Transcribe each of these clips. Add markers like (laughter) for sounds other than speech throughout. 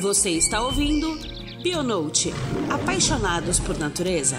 Você está ouvindo Bionote Apaixonados por Natureza.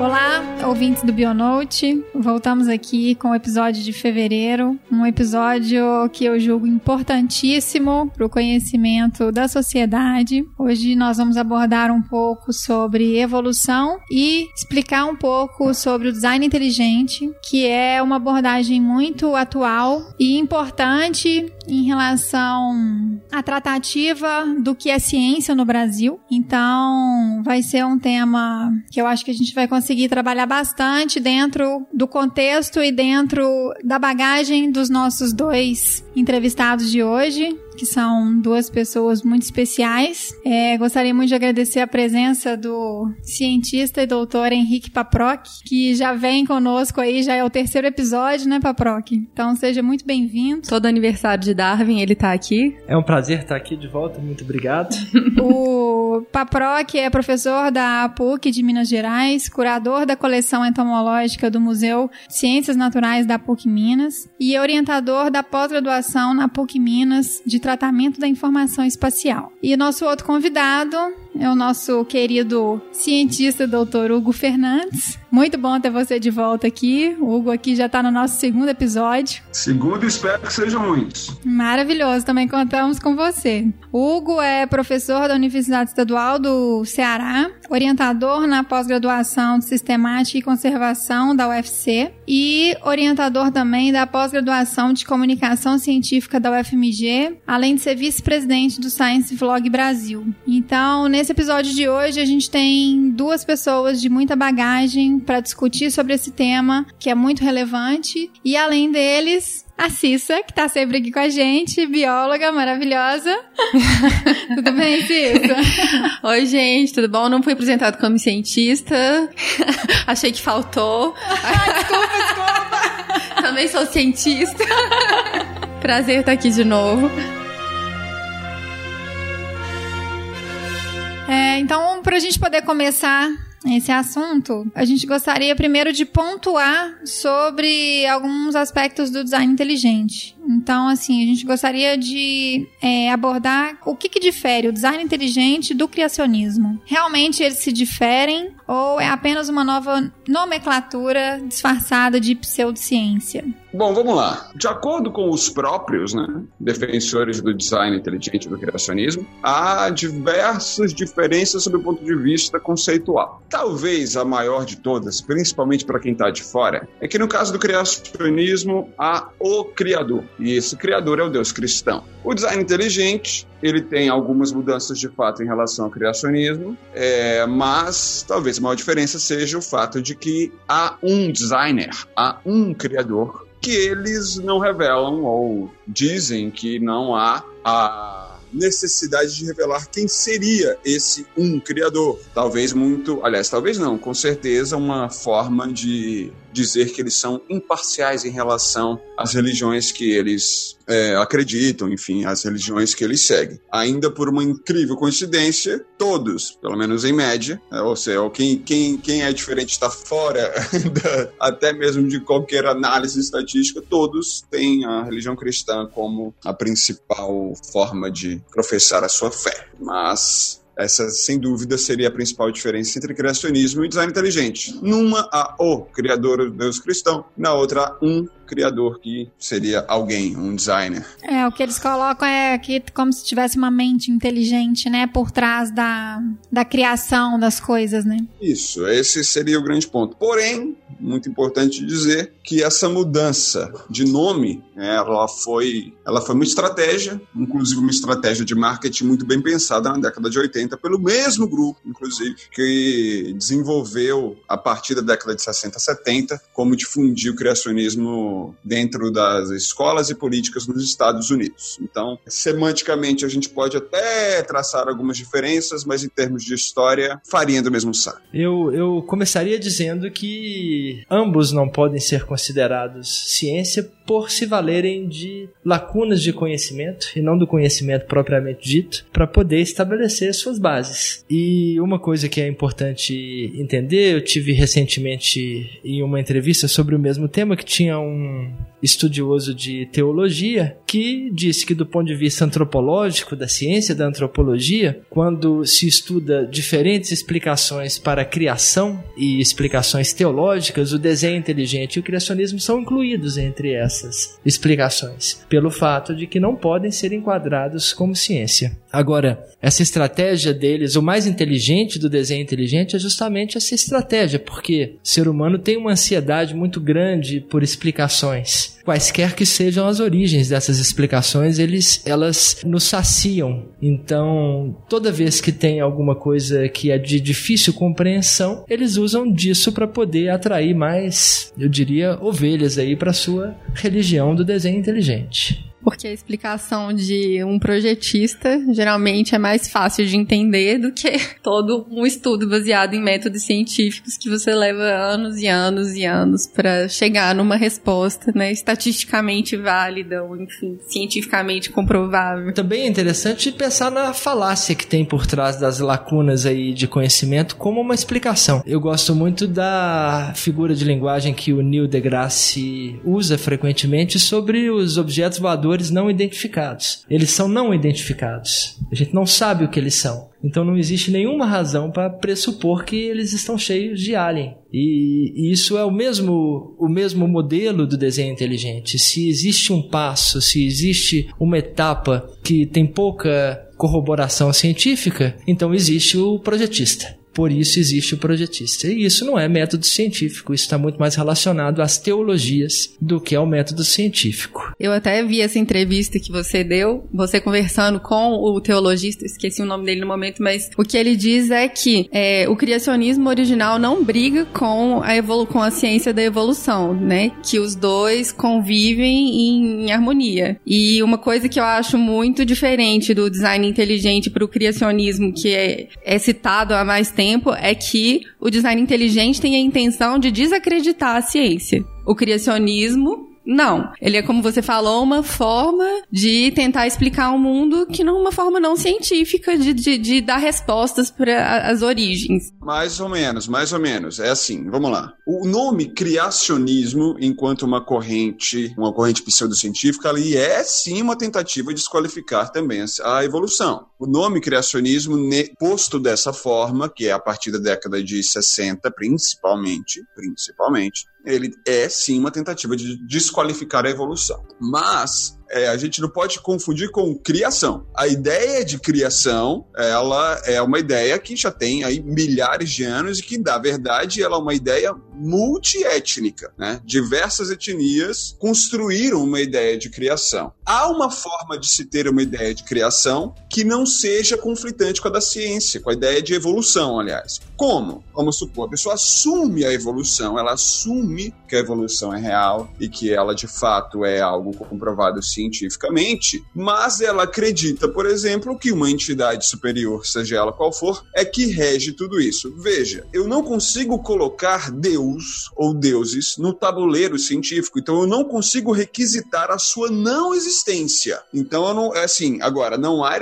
Olá, ouvintes do Bionote. Voltamos aqui com o episódio de fevereiro, um episódio que eu julgo importantíssimo para o conhecimento da sociedade. Hoje nós vamos abordar um pouco sobre evolução e explicar um pouco sobre o design inteligente, que é uma abordagem muito atual e importante em relação à tratativa do que é ciência no Brasil. Então, vai ser um tema que eu acho que a gente vai conseguir trabalhar bastante dentro do contexto e dentro da bagagem dos nossos dois entrevistados de hoje que são duas pessoas muito especiais. É, gostaria muito de agradecer a presença do cientista e doutor Henrique Paproc, que já vem conosco aí, já é o terceiro episódio, né, Paproc? Então seja muito bem-vindo. Todo aniversário de Darwin, ele tá aqui. É um prazer estar aqui de volta, muito obrigado. (laughs) o Paproc é professor da PUC de Minas Gerais, curador da coleção entomológica do Museu Ciências Naturais da PUC Minas e orientador da pós-graduação na PUC Minas de tratamento da informação espacial. E nosso outro convidado é o nosso querido cientista doutor Hugo Fernandes. Muito bom ter você de volta aqui. O Hugo aqui já está no nosso segundo episódio. Segundo, espero que sejam muitos. Maravilhoso, também contamos com você. O Hugo é professor da Universidade Estadual do Ceará, orientador na pós-graduação de Sistemática e Conservação da UFC e orientador também da pós-graduação de Comunicação Científica da UFMG, além de ser vice-presidente do Science Vlog Brasil. Então, nesse episódio de hoje, a gente tem duas pessoas de muita bagagem para discutir sobre esse tema, que é muito relevante, e além deles, a Cissa, que tá sempre aqui com a gente, bióloga maravilhosa. (laughs) tudo bem, Cissa? (laughs) Oi, gente, tudo bom? Não fui apresentado como cientista. (laughs) Achei que faltou. desculpa, desculpa. Também sou cientista. Prazer estar aqui de novo. É, então, para a gente poder começar esse assunto, a gente gostaria primeiro de pontuar sobre alguns aspectos do design inteligente. Então, assim, a gente gostaria de é, abordar o que, que difere o design inteligente do criacionismo. Realmente eles se diferem ou é apenas uma nova nomenclatura disfarçada de pseudociência? Bom, vamos lá. De acordo com os próprios né, defensores do design inteligente do criacionismo, há diversas diferenças sob o ponto de vista conceitual. Talvez a maior de todas, principalmente para quem está de fora, é que no caso do criacionismo há o Criador, e esse Criador é o Deus cristão. O design inteligente ele tem algumas mudanças de fato em relação ao criacionismo, é, mas talvez a maior diferença seja o fato de que há um designer, há um criador que eles não revelam ou dizem que não há a necessidade de revelar quem seria esse um criador. Talvez muito, aliás, talvez não, com certeza uma forma de dizer que eles são imparciais em relação às religiões que eles é, acreditam, enfim, às religiões que eles seguem. Ainda por uma incrível coincidência, todos, pelo menos em média, é, ou seja, quem, quem, quem é diferente está fora (laughs) da, até mesmo de qualquer análise estatística, todos têm a religião cristã como a principal forma de professar a sua fé. Mas essa, sem dúvida, seria a principal diferença entre criacionismo e design inteligente. Numa, há o criador, Deus cristão, na outra, há um criador que seria alguém, um designer. É, o que eles colocam é que como se tivesse uma mente inteligente, né, por trás da, da criação das coisas, né? Isso, esse seria o grande ponto. Porém, muito importante dizer que essa mudança de nome, né, ela foi, ela foi uma estratégia, inclusive uma estratégia de marketing muito bem pensada na década de 80 pelo mesmo grupo, inclusive, que desenvolveu a partir da década de 60, 70, como difundir o criacionismo dentro das escolas e políticas nos Estados Unidos. Então, semanticamente, a gente pode até traçar algumas diferenças, mas em termos de história, farinha do mesmo saco. Eu, eu começaria dizendo que ambos não podem ser considerados ciência por se valerem de lacunas de conhecimento e não do conhecimento propriamente dito para poder estabelecer suas bases. E uma coisa que é importante entender, eu tive recentemente em uma entrevista sobre o mesmo tema que tinha um estudioso de teologia que disse que do ponto de vista antropológico da ciência da antropologia, quando se estuda diferentes explicações para a criação e explicações teológicas, o desenho inteligente e o criacionismo são incluídos entre essas explicações, pelo fato de que não podem ser enquadrados como ciência. Agora, essa estratégia deles, o mais inteligente do desenho inteligente é justamente essa estratégia, porque o ser humano tem uma ansiedade muito grande por explicações. Quaisquer que sejam as origens dessas explicações, eles, elas nos saciam. Então, toda vez que tem alguma coisa que é de difícil compreensão, eles usam disso para poder atrair mais, eu diria, ovelhas aí para sua religião do desenho inteligente. Porque a explicação de um projetista geralmente é mais fácil de entender do que (laughs) todo um estudo baseado em métodos científicos que você leva anos e anos e anos para chegar numa resposta, né, estatisticamente válida ou enfim, cientificamente comprovável. Também é interessante pensar na falácia que tem por trás das lacunas aí de conhecimento como uma explicação. Eu gosto muito da figura de linguagem que o Neil deGrasse usa frequentemente sobre os objetos voadores não identificados. Eles são não identificados. A gente não sabe o que eles são. Então não existe nenhuma razão para pressupor que eles estão cheios de alien. E isso é o mesmo, o mesmo modelo do desenho inteligente. Se existe um passo, se existe uma etapa que tem pouca corroboração científica, então existe o projetista. Por isso existe o projetista. E isso não é método científico, isso está muito mais relacionado às teologias do que ao método científico. Eu até vi essa entrevista que você deu, você conversando com o teologista, esqueci o nome dele no momento, mas o que ele diz é que é, o criacionismo original não briga com a, evolu com a ciência da evolução, né? Que os dois convivem em, em harmonia. E uma coisa que eu acho muito diferente do design inteligente para o criacionismo, que é, é citado há mais tempo, tempo é que o design inteligente tem a intenção de desacreditar a ciência. O criacionismo não. Ele é, como você falou, uma forma de tentar explicar o um mundo que não uma forma não científica de, de, de dar respostas para as origens. Mais ou menos, mais ou menos. É assim, vamos lá. O nome criacionismo, enquanto uma corrente, uma corrente pseudocientífica, ali é sim uma tentativa de desqualificar também a evolução. O nome criacionismo, posto dessa forma, que é a partir da década de 60, principalmente, principalmente, ele é sim uma tentativa de desqualificar a evolução. Mas é, a gente não pode confundir com criação. A ideia de criação, ela é uma ideia que já tem aí milhares de anos e que, na verdade, ela é uma ideia multiétnica, né? Diversas etnias construíram uma ideia de criação. Há uma forma de se ter uma ideia de criação que não seja conflitante com a da ciência, com a ideia de evolução, aliás. Como? Vamos supor, a pessoa assume a evolução, ela assume que a evolução é real e que ela de fato é algo comprovado cientificamente cientificamente, mas ela acredita, por exemplo, que uma entidade superior, seja ela qual for, é que rege tudo isso. Veja, eu não consigo colocar Deus ou deuses no tabuleiro científico, então eu não consigo requisitar a sua não existência. Então eu não, é assim, agora não há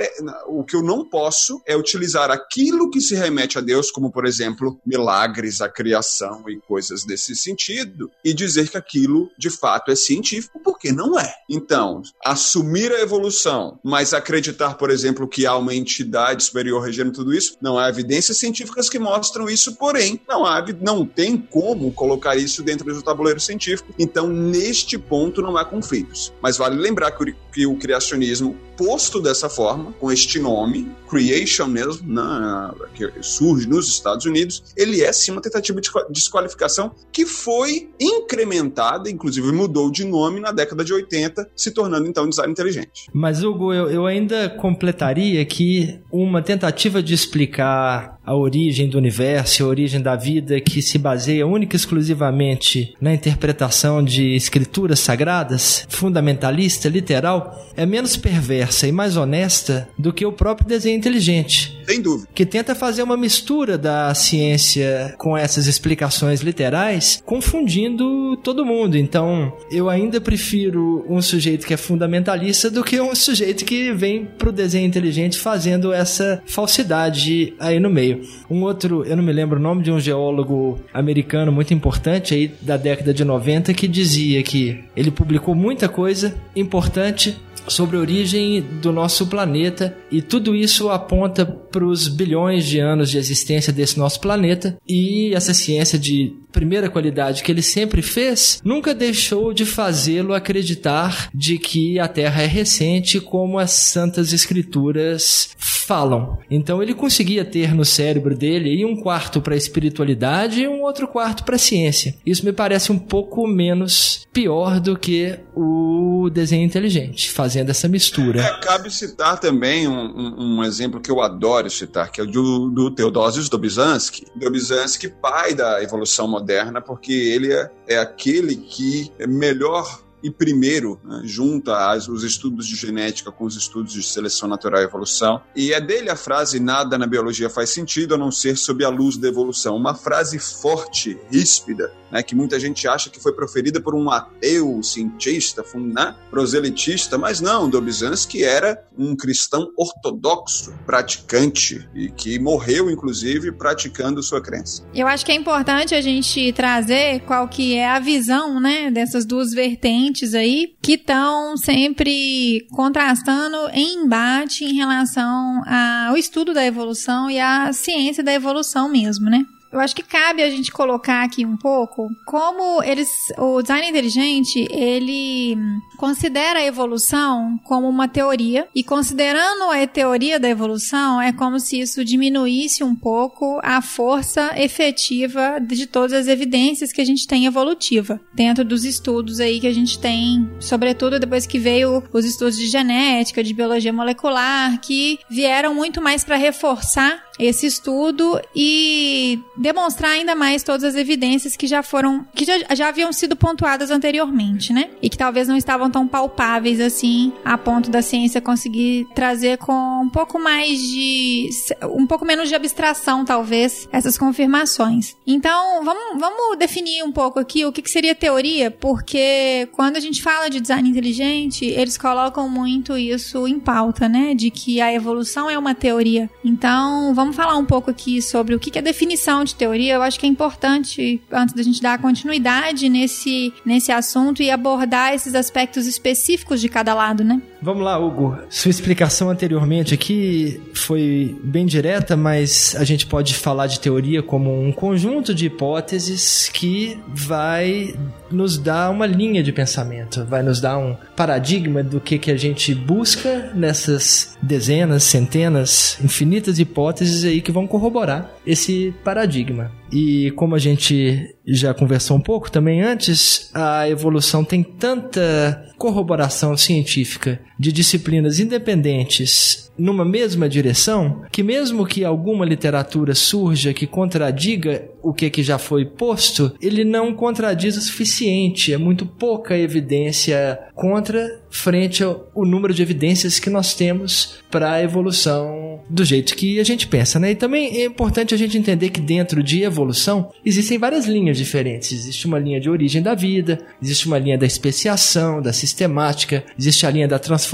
o que eu não posso é utilizar aquilo que se remete a Deus, como por exemplo, milagres, a criação e coisas desse sentido, e dizer que aquilo de fato é científico, porque não é. Então, assumir a evolução, mas acreditar, por exemplo, que há uma entidade superior regendo tudo isso, não há evidências científicas que mostram isso, porém, não há, não tem como colocar isso dentro do tabuleiro científico. Então, neste ponto, não há conflitos. Mas vale lembrar que o, que o criacionismo posto dessa forma, com este nome, Creation mesmo, na, que surge nos Estados Unidos, ele é sim uma tentativa de desqualificação que foi incrementada, inclusive mudou de nome na década de 80, se tornando então design inteligente. Mas, Hugo, eu, eu ainda completaria que uma tentativa de explicar a origem do universo, a origem da vida, que se baseia única e exclusivamente na interpretação de escrituras sagradas, fundamentalista, literal, é menos perversa e mais honesta do que o próprio desenho inteligente. tem dúvida. Que tenta fazer uma mistura da ciência com essas explicações literais, confundindo todo mundo. Então, eu ainda prefiro um sujeito que é fundamentalista do que um sujeito que vem pro desenho inteligente fazendo essa falsidade aí no meio. Um outro, eu não me lembro o nome de um geólogo americano muito importante aí da década de 90 que dizia que ele publicou muita coisa importante sobre a origem do nosso planeta e tudo isso aponta para os bilhões de anos de existência desse nosso planeta e essa ciência de primeira qualidade que ele sempre fez nunca deixou de fazê-lo acreditar de que a Terra é recente como as santas escrituras falam. Então ele conseguia ter no cérebro dele um quarto para a espiritualidade e um outro quarto para a ciência. Isso me parece um pouco menos pior do que o desenho inteligente, fazendo essa mistura. É, cabe citar também um, um, um, exemplo que eu adoro citar, que é o do, do Theodosius Dobzhansky. Dobzhansky, pai da evolução moderna, porque ele é, é aquele que melhor e primeiro né, junta as, os estudos de genética com os estudos de seleção natural e evolução. E é dele a frase: nada na biologia faz sentido a não ser sob a luz da evolução. Uma frase forte, ríspida, né, que muita gente acha que foi proferida por um ateu, cientista, né, proselitista, mas não, Dobzhansky era um cristão ortodoxo, praticante, e que morreu, inclusive, praticando sua crença. Eu acho que é importante a gente trazer qual que é a visão né, dessas duas vertentes aí que estão sempre contrastando em embate em relação ao estudo da evolução e à ciência da evolução mesmo, né? Eu acho que cabe a gente colocar aqui um pouco como eles, o design inteligente, ele considera a evolução como uma teoria. E considerando a teoria da evolução é como se isso diminuísse um pouco a força efetiva de todas as evidências que a gente tem evolutiva. Dentro dos estudos aí que a gente tem, sobretudo depois que veio os estudos de genética, de biologia molecular, que vieram muito mais para reforçar esse estudo e demonstrar ainda mais todas as evidências que já foram, que já, já haviam sido pontuadas anteriormente, né? E que talvez não estavam tão palpáveis assim, a ponto da ciência conseguir trazer com um pouco mais de, um pouco menos de abstração, talvez, essas confirmações. Então, vamos, vamos definir um pouco aqui o que, que seria teoria, porque quando a gente fala de design inteligente, eles colocam muito isso em pauta, né? De que a evolução é uma teoria. Então, vamos falar um pouco aqui sobre o que é definição de teoria. Eu acho que é importante, antes da gente dar continuidade nesse, nesse assunto e abordar esses aspectos específicos de cada lado, né? Vamos lá, Hugo. Sua explicação anteriormente aqui foi bem direta, mas a gente pode falar de teoria como um conjunto de hipóteses que vai nos dar uma linha de pensamento, vai nos dar um paradigma do que, que a gente busca nessas dezenas, centenas, infinitas hipóteses aí que vão corroborar esse paradigma. E como a gente já conversou um pouco também antes, a evolução tem tanta corroboração científica de disciplinas independentes numa mesma direção, que mesmo que alguma literatura surja que contradiga o que, que já foi posto, ele não contradiz o suficiente. É muito pouca evidência contra frente ao número de evidências que nós temos para a evolução do jeito que a gente pensa, né? E também é importante a gente entender que dentro de evolução existem várias linhas diferentes. Existe uma linha de origem da vida, existe uma linha da especiação, da sistemática, existe a linha da transformação,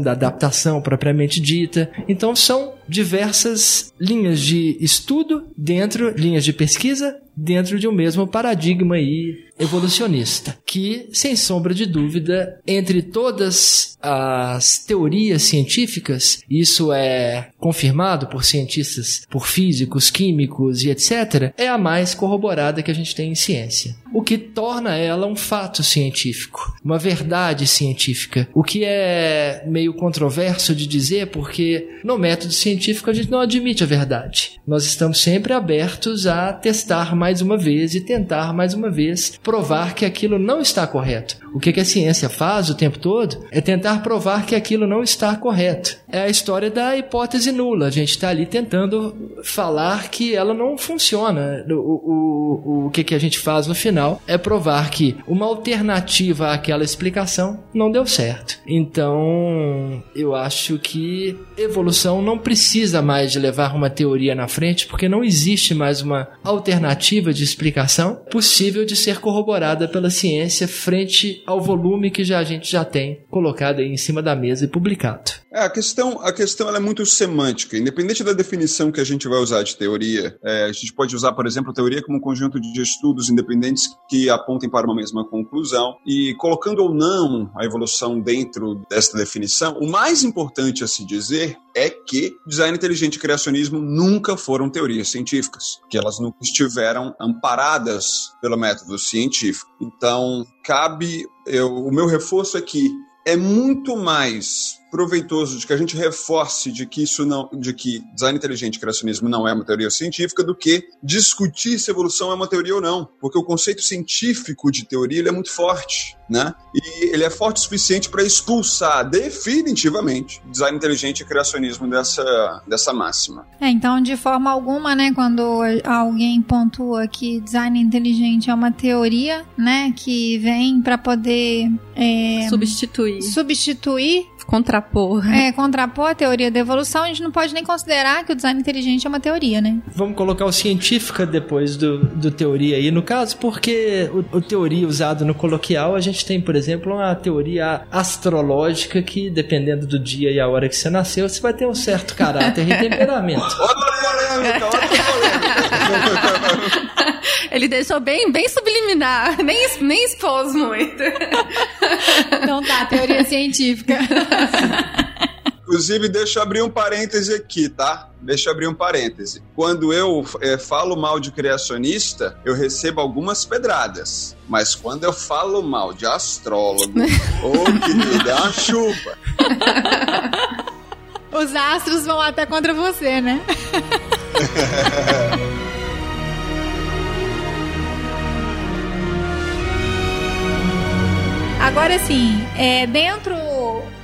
da adaptação propriamente dita. Então são diversas linhas de estudo dentro, linhas de pesquisa dentro de um mesmo paradigma aí evolucionista, que, sem sombra de dúvida, entre todas as teorias científicas, isso é confirmado por cientistas, por físicos, químicos e etc., é a mais corroborada que a gente tem em ciência. O que torna ela um fato científico, uma verdade científica, o que é meio controverso de dizer, porque no método científico a gente não admite a verdade. Nós estamos sempre abertos a testar mais uma vez e tentar mais uma vez provar que aquilo não está correto. O que, a ciência faz o tempo todo é tentar provar que aquilo não está correto. É a história da hipótese nula. A gente está ali tentando falar que ela não funciona. O, o, o que a gente faz no final é provar que uma alternativa àquela explicação não deu certo. Então, eu acho que evolução não precisa precisa mais de levar uma teoria na frente, porque não existe mais uma alternativa de explicação possível de ser corroborada pela ciência frente ao volume que já a gente já tem colocado aí em cima da mesa e publicado. É, a questão, a questão é muito semântica. Independente da definição que a gente vai usar de teoria, é, a gente pode usar, por exemplo, a teoria como um conjunto de estudos independentes que apontem para uma mesma conclusão. E colocando ou não a evolução dentro desta definição, o mais importante a se dizer é que design inteligente e criacionismo nunca foram teorias científicas, que elas nunca estiveram amparadas pelo método científico. Então, cabe eu, o meu reforço é que é muito mais proveitoso de que a gente reforce de que isso não, de que design inteligente e criacionismo não é uma teoria científica do que discutir se evolução é uma teoria ou não, porque o conceito científico de teoria ele é muito forte, né? E ele é forte o suficiente para expulsar definitivamente design inteligente e criacionismo dessa dessa máxima. É, então de forma alguma, né, quando alguém pontua que design inteligente é uma teoria, né, que vem para poder é, substituir substituir contrapor. É, contrapor a teoria da evolução, a gente não pode nem considerar que o design inteligente é uma teoria, né? Vamos colocar o científica depois do, do teoria aí, no caso, porque o, o teoria usado no coloquial, a gente tem, por exemplo, uma teoria astrológica que, dependendo do dia e a hora que você nasceu, você vai ter um certo caráter e temperamento. (laughs) Outra polêmica, outra polêmica. (laughs) Ele deixou bem, bem subliminar, (laughs) nem, nem expôs muito. Então tá, teoria científica. Inclusive, deixa eu abrir um parêntese aqui, tá? Deixa eu abrir um parêntese. Quando eu é, falo mal de criacionista, eu recebo algumas pedradas. Mas quando eu falo mal de astrólogo, ô oh, (laughs) querida, é uma chuva. Os astros vão até contra você, né? (laughs) Agora sim, é, dentro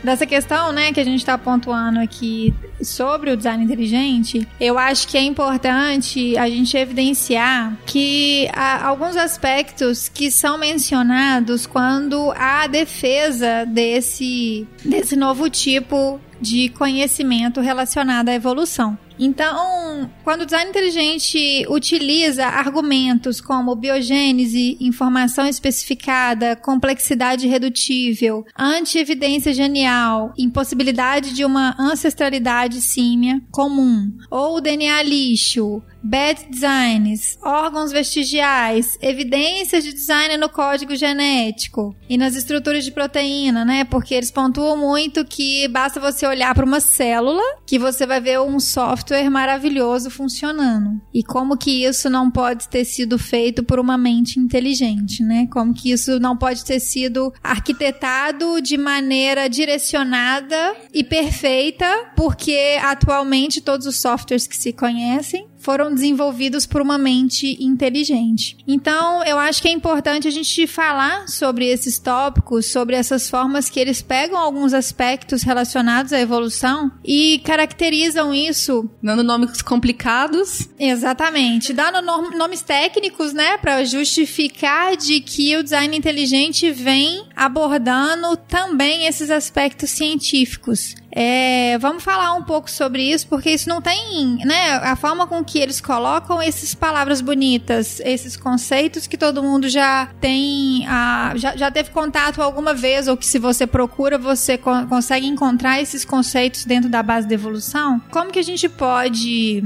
dessa questão, né, que a gente está pontuando aqui sobre o design inteligente, eu acho que é importante a gente evidenciar que há alguns aspectos que são mencionados quando há a defesa desse, desse novo tipo de conhecimento relacionado à evolução. Então, quando o design inteligente utiliza argumentos como biogênese, informação especificada, complexidade redutível, anti-evidência genial, impossibilidade de uma ancestralidade símia comum, ou DNA lixo, bad designs, órgãos vestigiais, evidências de design no código genético e nas estruturas de proteína, né? Porque eles pontuam muito que basta você olhar para uma célula que você vai ver um software maravilhoso funcionando. E como que isso não pode ter sido feito por uma mente inteligente, né? Como que isso não pode ter sido arquitetado de maneira direcionada e perfeita, porque atualmente todos os softwares que se conhecem foram desenvolvidos por uma mente inteligente. Então, eu acho que é importante a gente falar sobre esses tópicos, sobre essas formas que eles pegam alguns aspectos relacionados à evolução e caracterizam isso. Dando nomes complicados. Exatamente. Dando nomes técnicos, né, para justificar de que o design inteligente vem abordando também esses aspectos científicos. É, vamos falar um pouco sobre isso, porque isso não tem, né? A forma com que eles colocam essas palavras bonitas, esses conceitos que todo mundo já tem, a, já, já teve contato alguma vez, ou que se você procura, você co consegue encontrar esses conceitos dentro da base da evolução. Como que a gente pode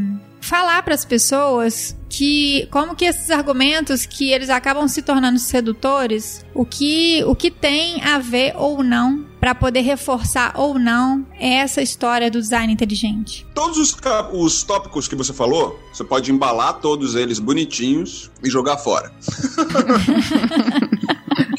falar para as pessoas que como que esses argumentos que eles acabam se tornando sedutores, o que o que tem a ver ou não para poder reforçar ou não essa história do design inteligente. Todos os, os tópicos que você falou, você pode embalar todos eles bonitinhos e jogar fora. (laughs)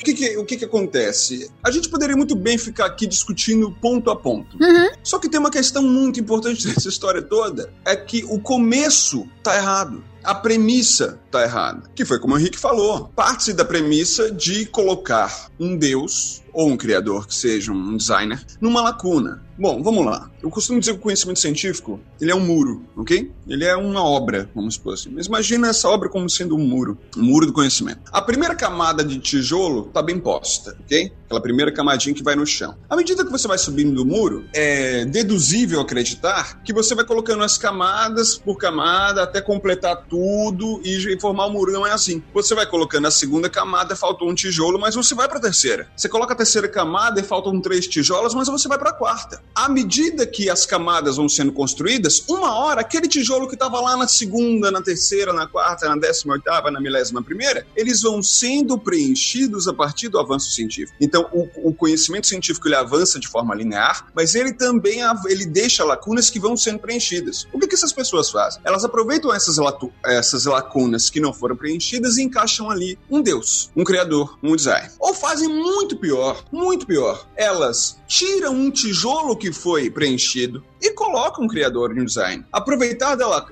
o que, que, o que, que acontece? A gente poderia muito bem ficar aqui discutindo ponto a ponto. Uhum. Só que tem uma questão muito importante (laughs) dessa história toda: é que o começo tá errado. A premissa está errada. Que foi como o Henrique falou. Parte-se da premissa de colocar um Deus ou um criador que seja um designer numa lacuna. Bom, vamos lá. Eu costumo dizer que o conhecimento científico, ele é um muro, ok? Ele é uma obra, vamos supor assim. Mas imagina essa obra como sendo um muro, um muro do conhecimento. A primeira camada de tijolo está bem posta, ok? Aquela primeira camadinha que vai no chão. À medida que você vai subindo do muro, é deduzível acreditar que você vai colocando as camadas por camada até completar tudo e formar o um muro. Não é assim. Você vai colocando a segunda camada, faltou um tijolo, mas você vai para a terceira. Você coloca a terceira camada e faltam três tijolos, mas você vai para a quarta. À medida que as camadas vão sendo construídas, uma hora aquele tijolo que estava lá na segunda, na terceira, na quarta, na décima oitava, na milésima primeira, eles vão sendo preenchidos a partir do avanço científico. Então, o, o conhecimento científico ele avança de forma linear, mas ele também ele deixa lacunas que vão sendo preenchidas. O que, que essas pessoas fazem? Elas aproveitam essas, essas lacunas que não foram preenchidas e encaixam ali um Deus, um criador, um design. Ou fazem muito pior, muito pior. Elas tiram um tijolo que foi preenchido e colocam um criador de design. Aproveitar dela,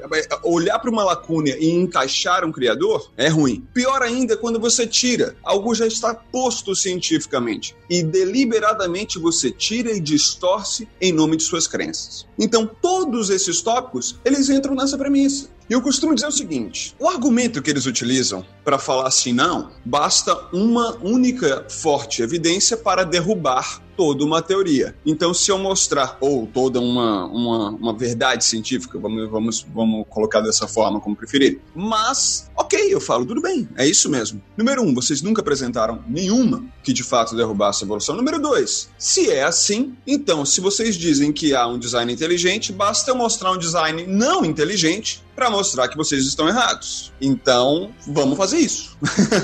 olhar para uma lacuna e encaixar um criador é ruim. Pior ainda quando você tira algo já está posto cientificamente e deliberadamente você tira e distorce em nome de suas crenças. Então, todos esses tópicos, eles entram nessa premissa. E eu costumo dizer o seguinte: o argumento que eles utilizam para falar assim, não, basta uma única forte evidência para derrubar toda uma teoria. Então, se eu mostrar, ou toda uma, uma, uma verdade científica, vamos, vamos, vamos colocar dessa forma, como preferir. Mas, ok, eu falo, tudo bem, é isso mesmo. Número um, vocês nunca apresentaram nenhuma que de fato derrubasse a evolução. Número dois, se é assim, então, se vocês dizem que há um design inteligente, basta eu mostrar um design não inteligente para mostrar que vocês estão errados. Então, vamos fazer isso.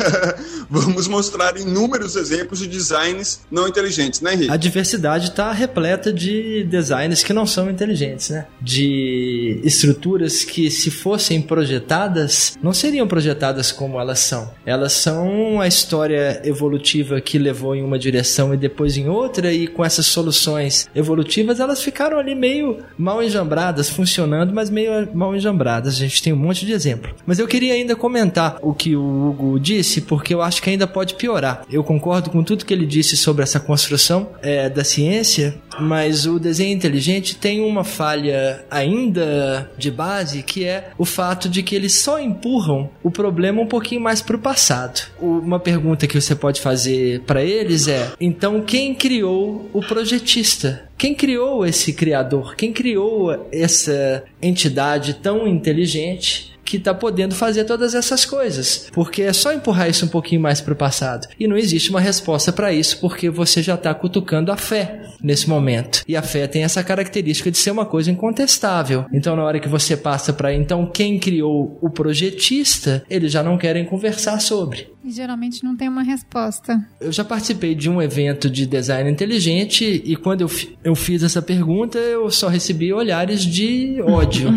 (laughs) vamos mostrar inúmeros exemplos de designs não inteligentes, né, Henrique? A diversidade está repleta de designs que não são inteligentes, né? De estruturas que, se fossem projetadas, não seriam projetadas como elas são. Elas são a história evolutiva que levou em uma direção e depois em outra, e com essas soluções evolutivas, elas ficaram ali meio mal enjambradas, funcionando, mas meio mal enjambradas a gente tem um monte de exemplo. Mas eu queria ainda comentar o que o Hugo disse, porque eu acho que ainda pode piorar. Eu concordo com tudo que ele disse sobre essa construção é, da ciência, mas o desenho inteligente tem uma falha ainda de base, que é o fato de que eles só empurram o problema um pouquinho mais para o passado. Uma pergunta que você pode fazer para eles é: então quem criou o projetista? Quem criou esse criador? Quem criou essa entidade tão inteligente que está podendo fazer todas essas coisas. Porque é só empurrar isso um pouquinho mais para o passado. E não existe uma resposta para isso, porque você já está cutucando a fé nesse momento. E a fé tem essa característica de ser uma coisa incontestável. Então, na hora que você passa para então quem criou o projetista, eles já não querem conversar sobre. E geralmente não tem uma resposta. Eu já participei de um evento de design inteligente e quando eu, eu fiz essa pergunta, eu só recebi olhares de ódio.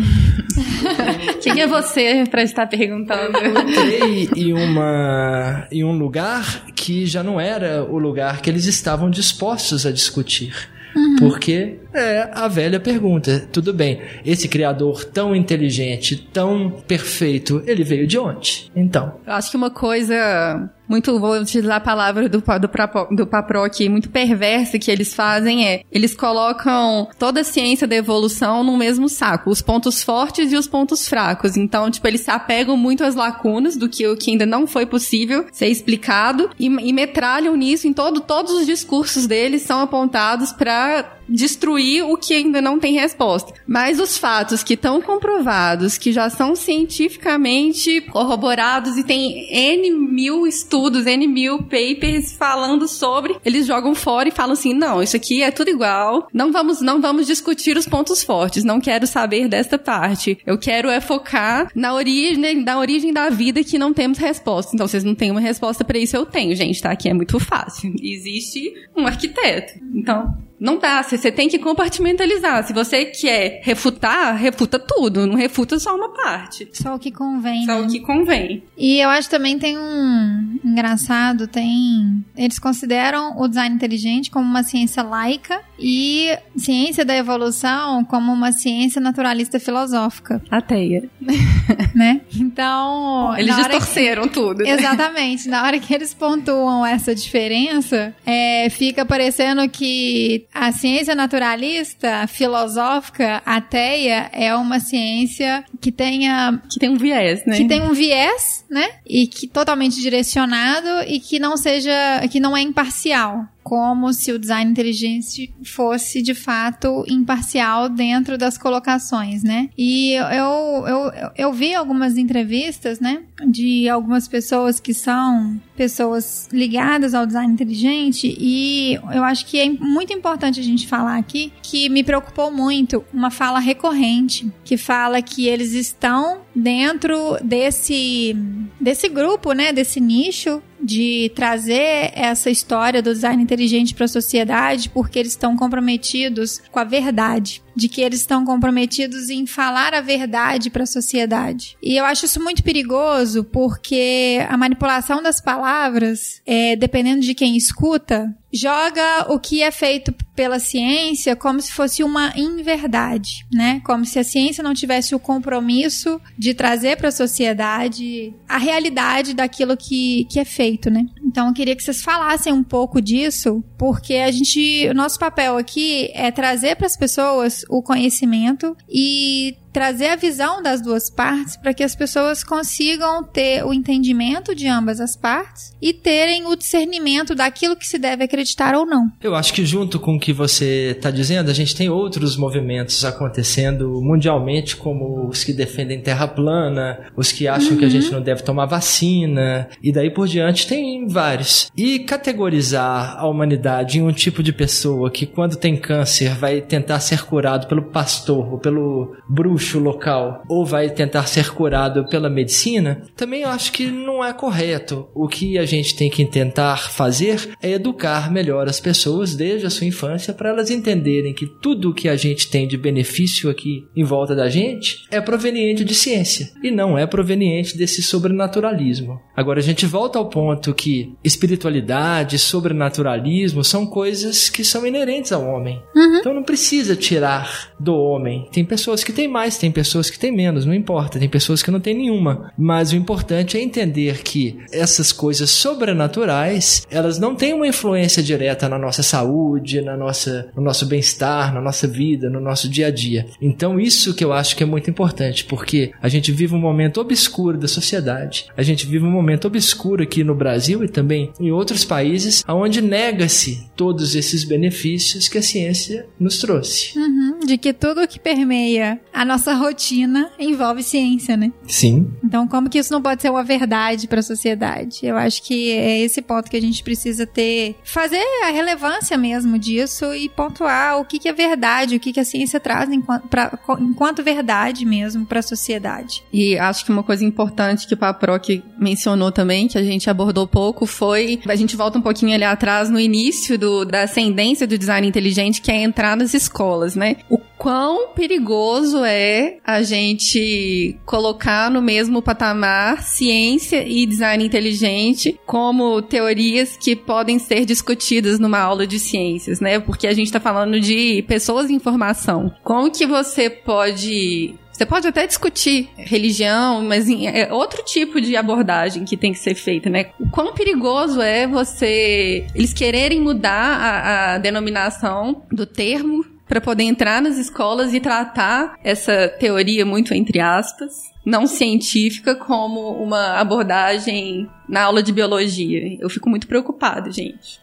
(laughs) Quem é você para estar perguntando? Eu entrei em, uma, em um lugar que já não era o lugar que eles estavam dispostos a discutir. Uhum. Porque é a velha pergunta. Tudo bem, esse criador tão inteligente, tão perfeito, ele veio de onde? Então. Eu acho que uma coisa muito, vou utilizar a palavra do, do, do Papro aqui, muito perversa que eles fazem é, eles colocam toda a ciência da evolução no mesmo saco, os pontos fortes e os pontos fracos. Então, tipo, eles se apegam muito às lacunas do que o que ainda não foi possível ser explicado e, e metralham nisso em todo, todos os discursos deles são apontados para destruir o que ainda não tem resposta. Mas os fatos que estão comprovados, que já são cientificamente corroborados e tem N mil estudos, N mil papers falando sobre, eles jogam fora e falam assim: não, isso aqui é tudo igual, não vamos, não vamos discutir os pontos fortes, não quero saber desta parte. Eu quero é focar na origem, na origem da vida que não temos resposta. Então, vocês não têm uma resposta para isso, eu tenho, gente, tá? Aqui é muito fácil. Existe um arquiteto. Então, não dá, você tem que compartimentalizar. Se você quer refutar, refuta tudo, não refuta só uma parte. Só o que convém. Só né? o que convém. E eu acho também tem um engraçado, tem. Eles consideram o design inteligente como uma ciência laica e ciência da evolução como uma ciência naturalista filosófica. Ateia. (laughs) né? Então. Eles distorceram que... tudo. Né? Exatamente. Na hora que eles pontuam essa diferença, é, fica parecendo que a ciência naturalista, filosófica, ateia, é uma ciência que tenha. Que tem um viés, né? Que tem um viés, né? E que totalmente direcionado e que não seja. que não é imparcial como se o design inteligente fosse de fato imparcial dentro das colocações, né? E eu, eu, eu vi algumas entrevistas, né, de algumas pessoas que são pessoas ligadas ao design inteligente e eu acho que é muito importante a gente falar aqui que me preocupou muito uma fala recorrente que fala que eles estão dentro desse desse grupo, né, desse nicho de trazer essa história do design inteligente para a sociedade porque eles estão comprometidos com a verdade de que eles estão comprometidos em falar a verdade para a sociedade. E eu acho isso muito perigoso porque a manipulação das palavras, é, dependendo de quem escuta, joga o que é feito pela ciência como se fosse uma inverdade, né? Como se a ciência não tivesse o compromisso de trazer para a sociedade a realidade daquilo que, que é feito, né? Então eu queria que vocês falassem um pouco disso, porque a gente, o nosso papel aqui é trazer para as pessoas o conhecimento e trazer a visão das duas partes para que as pessoas consigam ter o entendimento de ambas as partes e terem o discernimento daquilo que se deve acreditar ou não. Eu acho que junto com o que você está dizendo, a gente tem outros movimentos acontecendo mundialmente, como os que defendem terra plana, os que acham uhum. que a gente não deve tomar vacina, e daí por diante tem vários. E categorizar a humanidade em um tipo de pessoa que quando tem câncer vai tentar ser curado pelo pastor ou pelo bruxo local ou vai tentar ser curado pela medicina, também eu acho que não é correto. O que a gente tem que tentar fazer é educar melhor as pessoas desde a sua infância para elas entenderem que tudo o que a gente tem de benefício aqui em volta da gente é proveniente de ciência e não é proveniente desse sobrenaturalismo. Agora a gente volta ao ponto que espiritualidade, sobrenaturalismo são coisas que são inerentes ao homem. Uhum. Então não precisa tirar do homem. Tem pessoas que têm mais mais, tem pessoas que têm menos, não importa, tem pessoas que não têm nenhuma. Mas o importante é entender que essas coisas sobrenaturais, elas não têm uma influência direta na nossa saúde, na nossa, no nosso bem-estar, na nossa vida, no nosso dia a dia. Então isso que eu acho que é muito importante, porque a gente vive um momento obscuro da sociedade. A gente vive um momento obscuro aqui no Brasil e também em outros países, onde nega-se todos esses benefícios que a ciência nos trouxe. Uhum, de que tudo que permeia a nossa rotina envolve ciência, né? Sim. Então, como que isso não pode ser uma verdade para a sociedade? Eu acho que é esse ponto que a gente precisa ter, fazer a relevância mesmo disso e pontuar o que, que é verdade, o que, que a ciência traz enquanto, pra, enquanto verdade mesmo para a sociedade. E acho que uma coisa importante que o Paproc mencionou também, que a gente abordou pouco, foi a gente volta um pouquinho ali atrás no início do, da ascendência do design inteligente, que é entrar nas escolas, né? O quão perigoso é a gente colocar no mesmo patamar ciência e design inteligente como teorias que podem ser discutidas numa aula de ciências, né? Porque a gente está falando de pessoas em formação. Como que você pode você pode até discutir religião, mas é outro tipo de abordagem que tem que ser feita, né? O quão perigoso é você. Eles quererem mudar a, a denominação do termo para poder entrar nas escolas e tratar essa teoria muito entre aspas não científica como uma abordagem na aula de biologia. Eu fico muito preocupada, gente.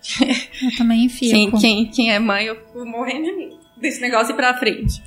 Eu também fico. Quem, quem, quem é mãe, eu fico morrendo de medo desse negócio ir pra frente.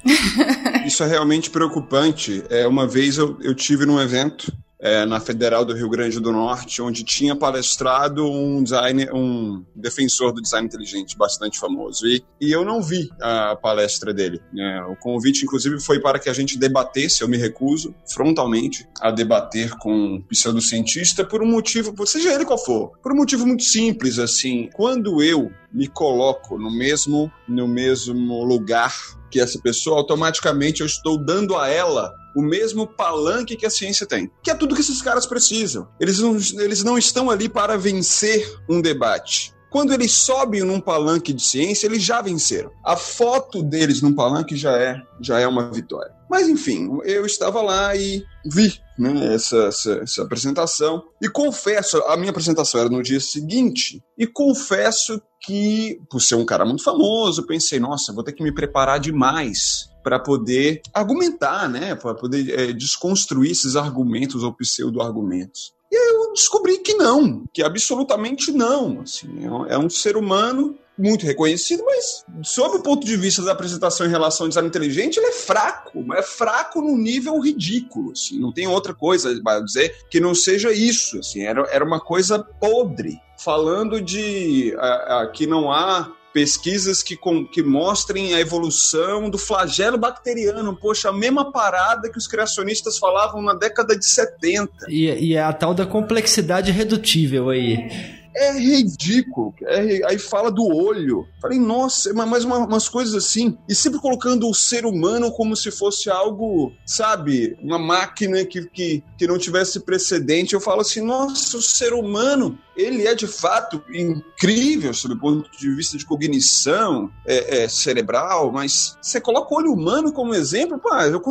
Isso é realmente preocupante. É, uma vez eu, eu tive num evento é, na Federal do Rio Grande do Norte, onde tinha palestrado um designer, um defensor do design inteligente bastante famoso. E, e eu não vi a palestra dele. Né? O convite, inclusive, foi para que a gente debatesse. Eu me recuso frontalmente a debater com um pseudocientista por um motivo, seja ele qual for, por um motivo muito simples assim. Quando eu me coloco no mesmo no mesmo lugar que essa pessoa, automaticamente eu estou dando a ela o mesmo palanque que a ciência tem, que é tudo que esses caras precisam. Eles não, eles não estão ali para vencer um debate. quando eles sobem num palanque de ciência, eles já venceram. A foto deles num palanque já é, já é uma vitória. Mas enfim, eu estava lá e vi né, essa, essa, essa, apresentação. E confesso, a minha apresentação era no dia seguinte, e confesso que, por ser um cara muito famoso, pensei, nossa, vou ter que me preparar demais para poder argumentar, né, para poder é, desconstruir esses argumentos ou pseudo-argumentos. E eu descobri que não, que absolutamente não. Assim, é um é ser humano muito reconhecido, mas sob o ponto de vista da apresentação em relação ao design inteligente, ele é fraco, mas é fraco num nível ridículo, assim, não tem outra coisa para dizer que não seja isso, assim, era, era uma coisa podre, falando de a, a, que não há pesquisas que, com, que mostrem a evolução do flagelo bacteriano. Poxa, a mesma parada que os criacionistas falavam na década de 70. E, e é a tal da complexidade redutível aí é ridículo. É, aí fala do olho. Falei, nossa, mas uma, umas coisas assim. E sempre colocando o ser humano como se fosse algo, sabe, uma máquina que, que, que não tivesse precedente. Eu falo assim, nossa, o ser humano ele é de fato incrível sob o ponto de vista de cognição é, é, cerebral, mas você coloca o olho humano como exemplo, pô, eu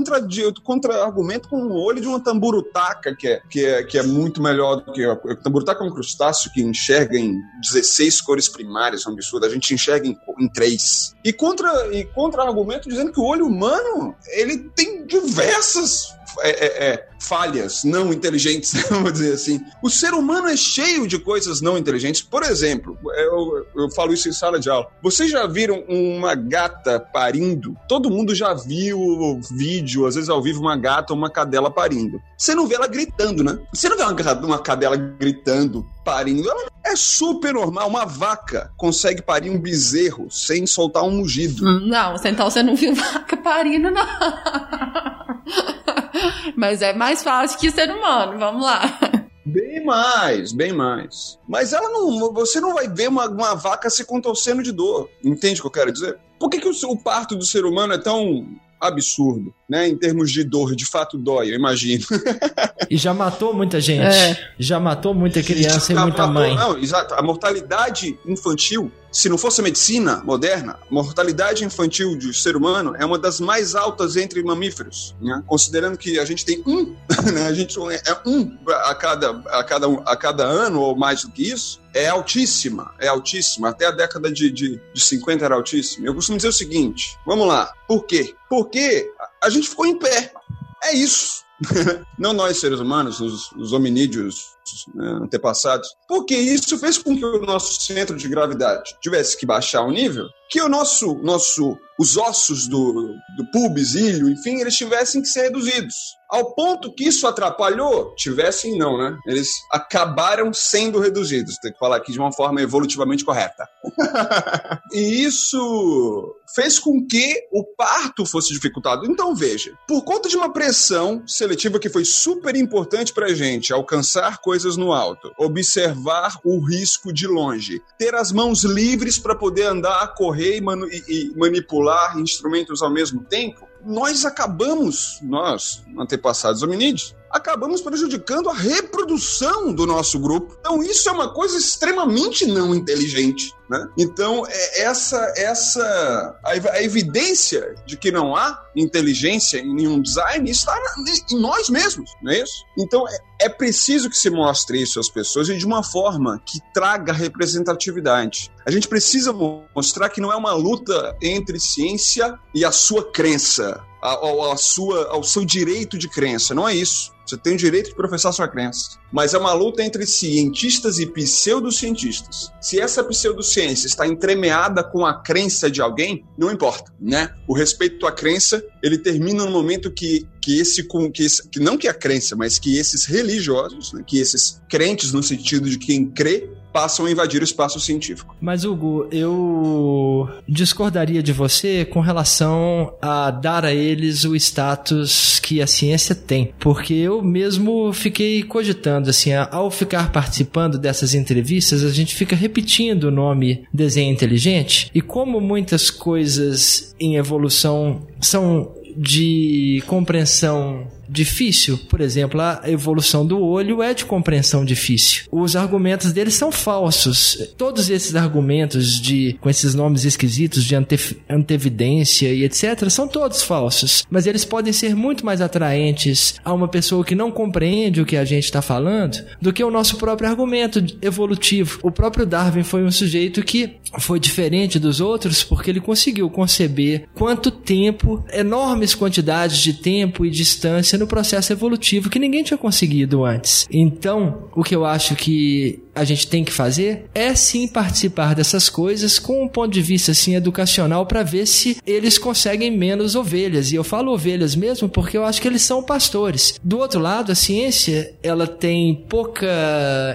contra-argumento com o olho de uma tamburutaca, que é, que é, que é muito melhor do que. A tamburutaca é um crustáceo que enxerga em 16 cores primárias, é um absurdo, a gente enxerga em, em três. E contra-argumento e contra dizendo que o olho humano ele tem diversas é, é, é, falhas não inteligentes, (laughs) vamos dizer assim. O ser humano é cheio de coisas não inteligentes. Por exemplo, eu, eu falo isso em sala de aula. Vocês já viram uma gata parindo? Todo mundo já viu vídeo, às vezes ao vivo, uma gata ou uma cadela parindo. Você não vê ela gritando, né? Você não vê uma, uma cadela gritando, parindo. Ela é super normal. Uma vaca consegue parir um bezerro sem soltar um mugido. Hum, não, então você não viu vaca parindo, não. Mas é mais fácil que ser humano, vamos lá. Bem mais, bem mais. Mas ela não. Você não vai ver uma, uma vaca se contorcendo de dor. Entende o que eu quero dizer? Por que, que o, o parto do ser humano é tão absurdo, né? Em termos de dor, de fato dói, eu imagino. (laughs) e já matou muita gente. É. Já matou muita criança e, e muita matou, mãe. Não, exato. A mortalidade infantil se não fosse a medicina moderna, a mortalidade infantil do ser humano é uma das mais altas entre mamíferos, né? considerando que a gente tem um, (laughs) né? a gente é um a cada, a, cada, a cada ano ou mais do que isso, é altíssima, é altíssima. Até a década de, de, de 50 era altíssima. Eu costumo dizer o seguinte: vamos lá, por quê? Porque a gente ficou em pé. É isso. (laughs) Não nós, seres humanos, os, os hominídeos né, antepassados, porque isso fez com que o nosso centro de gravidade tivesse que baixar o nível, que o nosso, nosso os ossos do, do pubis, ilho, enfim, eles tivessem que ser reduzidos. Ao ponto que isso atrapalhou, tivessem não, né? Eles acabaram sendo reduzidos. Tem que falar aqui de uma forma evolutivamente correta. (laughs) e isso fez com que o parto fosse dificultado. Então veja, por conta de uma pressão seletiva que foi super importante para gente alcançar coisas no alto, observar o risco de longe, ter as mãos livres para poder andar, correr e, manu e, e manipular instrumentos ao mesmo tempo, nós acabamos, nós, antepassados hominídeos, acabamos prejudicando a reprodução do nosso grupo. Então, isso é uma coisa extremamente não inteligente. Né? Então, é essa, essa a, a, evidência de que não há inteligência em nenhum design está em nós mesmos, não é isso? Então, é, é preciso que se mostre isso às pessoas e de uma forma que traga representatividade. A gente precisa mostrar que não é uma luta entre ciência e a sua crença, a, a sua, ao seu direito de crença. Não é isso. Você tem o direito de professar sua crença. Mas é uma luta entre cientistas e pseudocientistas. Se essa pseudociência está entremeada com a crença de alguém, não importa, né? O respeito à crença, ele termina no momento que, que esse, que, esse, que não que a crença, mas que esses religiosos, né? que esses crentes no sentido de quem crê, passam a invadir o espaço científico. Mas, Hugo, eu discordaria de você com relação a dar a eles o status que a ciência tem. Porque eu mesmo fiquei cogitando, assim, ao ficar participando dessas entrevistas, a gente fica repetindo o nome desenho inteligente. E como muitas coisas em evolução são de compreensão difícil. Por exemplo, a evolução do olho é de compreensão difícil. Os argumentos deles são falsos. Todos esses argumentos de com esses nomes esquisitos de ante, antevidência e etc são todos falsos, mas eles podem ser muito mais atraentes a uma pessoa que não compreende o que a gente está falando do que o nosso próprio argumento evolutivo. O próprio Darwin foi um sujeito que foi diferente dos outros porque ele conseguiu conceber quanto tempo, enormes quantidades de tempo e distância no processo evolutivo que ninguém tinha conseguido antes. Então, o que eu acho que a gente tem que fazer é sim participar dessas coisas com um ponto de vista assim educacional para ver se eles conseguem menos ovelhas. E eu falo ovelhas mesmo porque eu acho que eles são pastores. Do outro lado, a ciência, ela tem pouca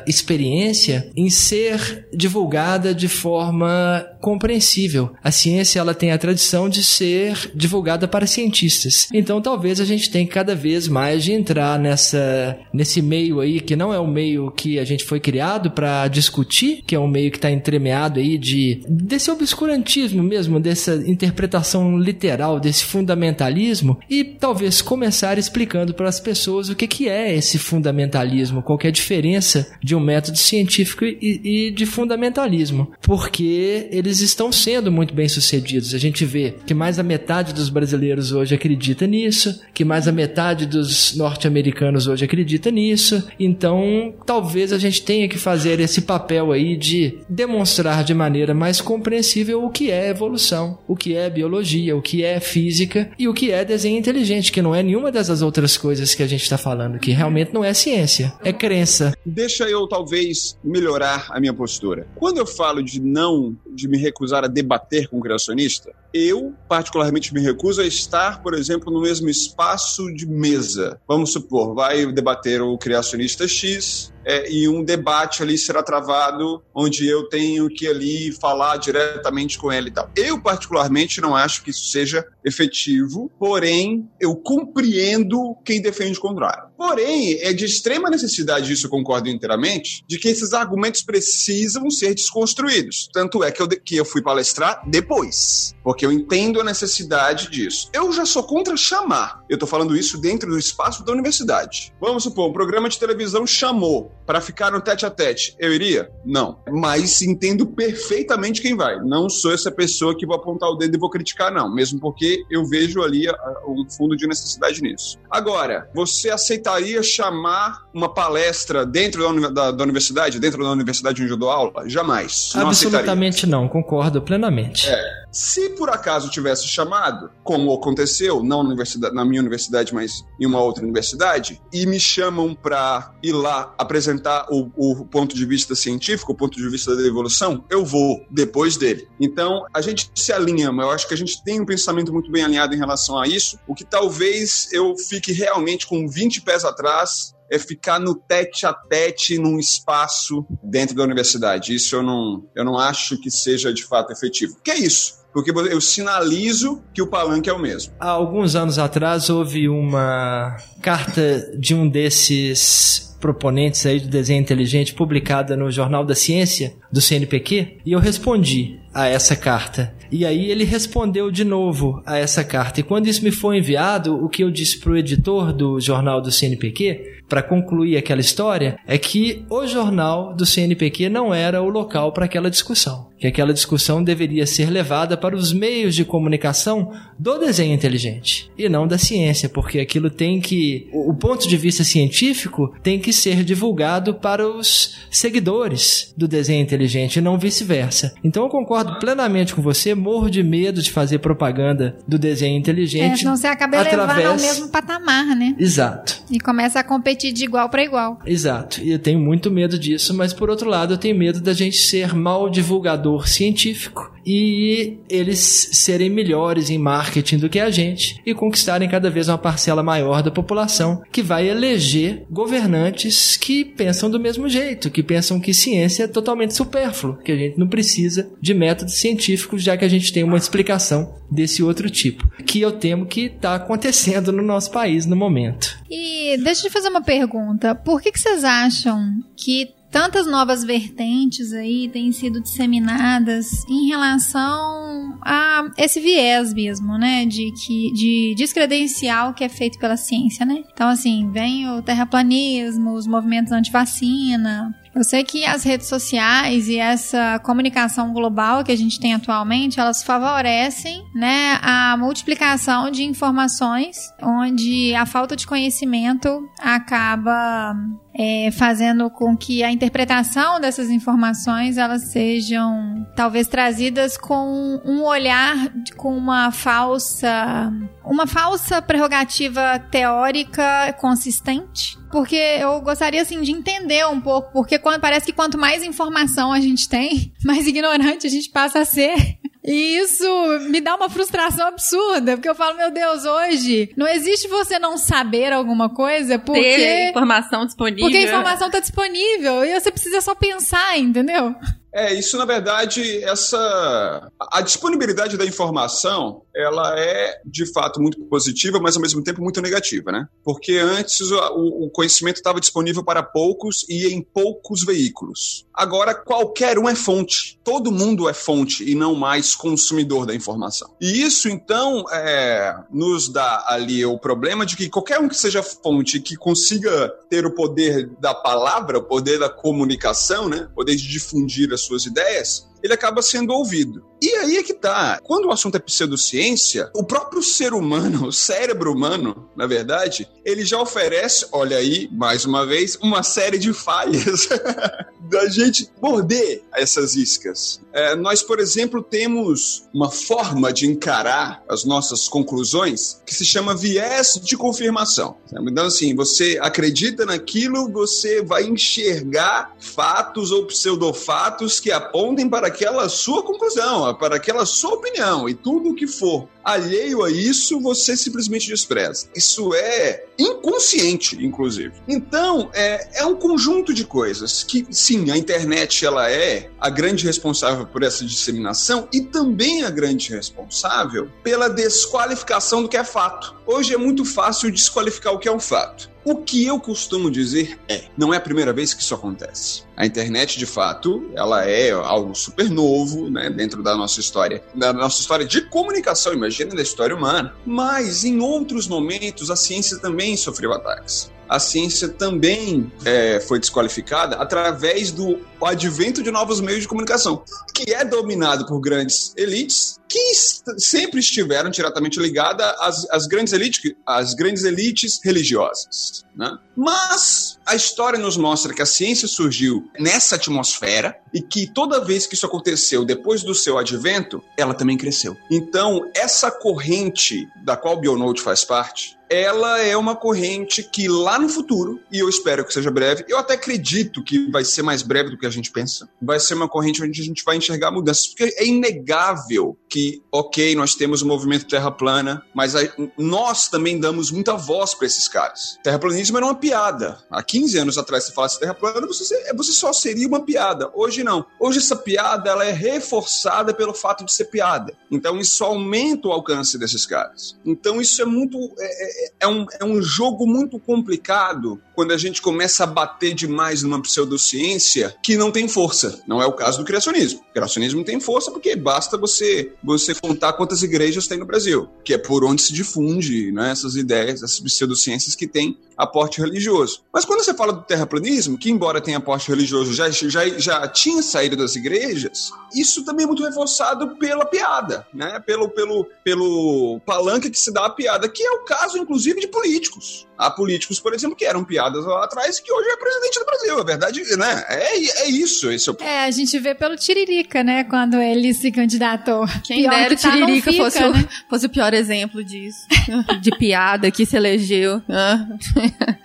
experiência em ser divulgada de forma compreensível. A ciência, ela tem a tradição de ser divulgada para cientistas. Então, talvez a gente tenha cada vez mais de entrar nessa nesse meio aí que não é o meio que a gente foi criado para discutir, que é um meio que está entremeado aí de desse obscurantismo mesmo, dessa interpretação literal, desse fundamentalismo, e talvez começar explicando para as pessoas o que, que é esse fundamentalismo, qual é a diferença de um método científico e, e de fundamentalismo, porque eles estão sendo muito bem sucedidos. A gente vê que mais da metade dos brasileiros hoje acredita nisso, que mais da metade dos norte-americanos hoje acredita nisso, então talvez a gente tenha que fazer fazer esse papel aí de demonstrar de maneira mais compreensível o que é evolução, o que é biologia, o que é física e o que é desenho inteligente, que não é nenhuma dessas outras coisas que a gente está falando, que realmente não é ciência, é crença. Deixa eu talvez melhorar a minha postura. Quando eu falo de não, de me recusar a debater com o criacionista, eu particularmente me recuso a estar, por exemplo, no mesmo espaço de mesa. Vamos supor, vai debater o criacionista X, é, e um debate ali será travado onde eu tenho que ali falar diretamente com ele e tal. Eu, particularmente, não acho que isso seja efetivo, porém, eu compreendo quem defende o contrário. Porém, é de extrema necessidade, isso eu concordo inteiramente, de que esses argumentos precisam ser desconstruídos. Tanto é que eu, que eu fui palestrar depois, porque eu entendo a necessidade disso. Eu já sou contra chamar. Eu tô falando isso dentro do espaço da universidade. Vamos supor, um programa de televisão chamou para ficar no tete a tete. Eu iria? Não. Mas entendo perfeitamente quem vai. Não sou essa pessoa que vou apontar o dedo e vou criticar, não. Mesmo porque eu vejo ali um fundo de necessidade nisso. Agora, você aceitaria chamar uma palestra dentro da, da, da universidade, dentro da universidade onde eu dou aula? Jamais. Não Absolutamente aceitaria. não, concordo plenamente. É. Se por acaso tivesse chamado, como aconteceu, não na, universidade, na minha universidade, mas em uma outra universidade, e me chamam para ir lá apresentar o, o, ponto de vista científico, o ponto de vista da evolução, eu vou depois dele. Então, a gente se alinha, eu acho que a gente tem um pensamento muito bem alinhado em relação a isso, o que talvez eu fique realmente com 20 pés atrás é ficar no tete a tete num espaço dentro da universidade. Isso eu não, eu não acho que seja de fato efetivo. Que é isso? Porque eu sinalizo que o palanque é o mesmo. Há alguns anos atrás houve uma carta de um desses proponentes aí do desenho inteligente publicada no Jornal da Ciência do CNPq e eu respondi a essa carta. E aí ele respondeu de novo a essa carta. E quando isso me foi enviado, o que eu disse para o editor do jornal do CNPq para concluir aquela história, é que o jornal do CNPq não era o local para aquela discussão. Que aquela discussão deveria ser levada para os meios de comunicação do desenho inteligente e não da ciência, porque aquilo tem que. O ponto de vista científico tem que ser divulgado para os seguidores do desenho inteligente e não vice-versa. Então eu concordo plenamente com você, morro de medo de fazer propaganda do desenho inteligente. É, senão você acaba através... levando ao mesmo patamar, né? Exato. E começa a competir competir de igual para igual. Exato. E eu tenho muito medo disso, mas por outro lado, eu tenho medo da gente ser mal divulgador científico e eles serem melhores em marketing do que a gente e conquistarem cada vez uma parcela maior da população que vai eleger governantes que pensam do mesmo jeito, que pensam que ciência é totalmente supérfluo, que a gente não precisa de métodos científicos já que a gente tem uma explicação desse outro tipo, que eu temo que está acontecendo no nosso país no momento. E deixa eu te fazer uma pergunta. Por que, que vocês acham que tantas novas vertentes aí têm sido disseminadas em relação a esse viés mesmo, né, de que de descredencial que é feito pela ciência, né? Então assim, vem o terraplanismo, os movimentos anti-vacina, eu sei que as redes sociais e essa comunicação global que a gente tem atualmente, elas favorecem, né, a multiplicação de informações, onde a falta de conhecimento acaba é, fazendo com que a interpretação dessas informações elas sejam talvez trazidas com um olhar com uma falsa uma falsa prerrogativa teórica consistente. Porque eu gostaria assim de entender um pouco porque quando parece que quanto mais informação a gente tem (laughs) mais ignorante a gente passa a ser e isso me dá uma frustração absurda, porque eu falo, meu Deus, hoje não existe você não saber alguma coisa porque. Ter informação disponível. Porque a informação está disponível e você precisa só pensar, entendeu? É, isso na verdade, essa a disponibilidade da informação, ela é de fato muito positiva, mas ao mesmo tempo muito negativa, né? Porque antes o, o conhecimento estava disponível para poucos e em poucos veículos. Agora qualquer um é fonte, todo mundo é fonte e não mais consumidor da informação. E isso então é, nos dá ali o problema de que qualquer um que seja fonte, que consiga ter o poder da palavra, o poder da comunicação, né? O poder de difundir as suas ideias, ele acaba sendo ouvido. E aí é que tá. Quando o assunto é pseudociência, o próprio ser humano, (laughs) o cérebro humano, na verdade, ele já oferece, olha aí, mais uma vez, uma série de falhas (laughs) da gente morder essas iscas. É, nós, por exemplo, temos uma forma de encarar as nossas conclusões que se chama viés de confirmação. Então, assim, você acredita naquilo, você vai enxergar fatos ou pseudofatos que apontem para aquela sua conclusão, para aquela sua opinião, e tudo que for alheio a isso, você simplesmente despreza. Isso é inconsciente, inclusive. Então, é, é um conjunto de coisas que, sim, a internet ela é a grande responsável por essa disseminação e também a grande responsável pela desqualificação do que é fato. Hoje é muito fácil desqualificar o que é um fato. O que eu costumo dizer é, não é a primeira vez que isso acontece. A internet, de fato, ela é algo super novo, né, dentro da nossa história, da nossa história de comunicação, imagina da história humana. Mas em outros momentos a ciência também sofreu ataques a ciência também é, foi desqualificada através do advento de novos meios de comunicação, que é dominado por grandes elites que sempre estiveram diretamente ligadas às, às, grandes elites, às grandes elites religiosas. Né? Mas a história nos mostra que a ciência surgiu nessa atmosfera e que toda vez que isso aconteceu depois do seu advento, ela também cresceu. Então, essa corrente da qual o Bionote faz parte, ela é uma corrente que lá no futuro, e eu espero que seja breve, eu até acredito que vai ser mais breve do que a gente pensa, vai ser uma corrente onde a gente vai enxergar mudanças, porque é inegável que, ok, nós temos o movimento Terra Plana, mas a, nós também damos muita voz para esses caras. Terraplanismo era uma piada. Há 15 anos atrás, se falasse Terra Plana, você, você só seria uma piada. Hoje não. Hoje essa piada ela é reforçada pelo fato de ser piada. Então isso aumenta o alcance desses caras. Então isso é muito. É, é é, um, é um jogo muito complicado quando a gente começa a bater demais numa pseudociência que não tem força. Não é o caso do criacionismo. O criacionismo tem força porque basta você, você contar quantas igrejas tem no Brasil, que é por onde se difunde né, essas ideias, essas pseudociências que têm aporte religioso. Mas quando você fala do terraplanismo, que embora tenha aporte religioso, já, já, já tinha saído das igrejas, isso também é muito reforçado pela piada, né? Pelo, pelo, pelo palanque que se dá a piada, que é o caso, inclusive, de políticos. Há políticos, por exemplo, que eram piadas lá atrás que hoje é presidente do Brasil. A verdade, né? É, é isso. Esse é, o... é, a gente vê pelo Tiririca, né? Quando ele se candidatou. Quem Pior dera o tá, Tiririca fica, fosse, né? o, fosse o pior exemplo disso. (laughs) de piada que se elegeu.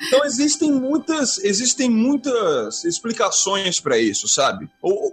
Então existem muitas, existem muitas explicações para isso, sabe?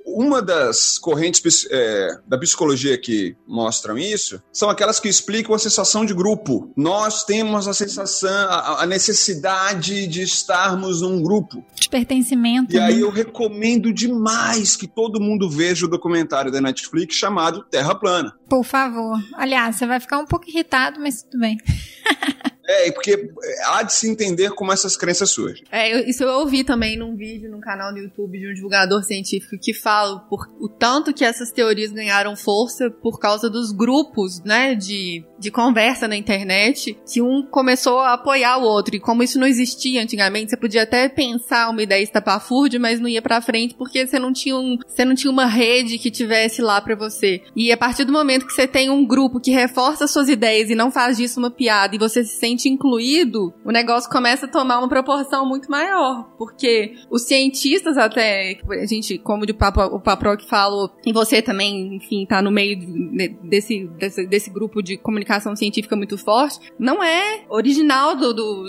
Uma das correntes é, da psicologia que mostram isso são aquelas que explicam a sensação de grupo. Nós temos a sensação, a, a necessidade de estarmos num grupo. De pertencimento. E né? aí eu recomendo demais que todo mundo veja o documentário da Netflix chamado Terra Plana. Por favor. Aliás, você vai ficar um pouco irritado, mas tudo bem. (laughs) É, porque há de se entender como essas crenças surgem. É, isso eu ouvi também num vídeo no canal do YouTube de um divulgador científico que fala por, o tanto que essas teorias ganharam força por causa dos grupos, né, de, de conversa na internet, que um começou a apoiar o outro. E como isso não existia antigamente, você podia até pensar uma ideia estapafúrdia, mas não ia pra frente porque você não tinha um, você não tinha uma rede que tivesse lá para você. E a partir do momento que você tem um grupo que reforça suas ideias e não faz disso uma piada e você se sente incluído, o negócio começa a tomar uma proporção muito maior. Porque os cientistas até, a gente, como de papo, o Papro que falou, e você também, enfim, tá no meio desse, desse, desse grupo de comunicação científica muito forte, não é original do, do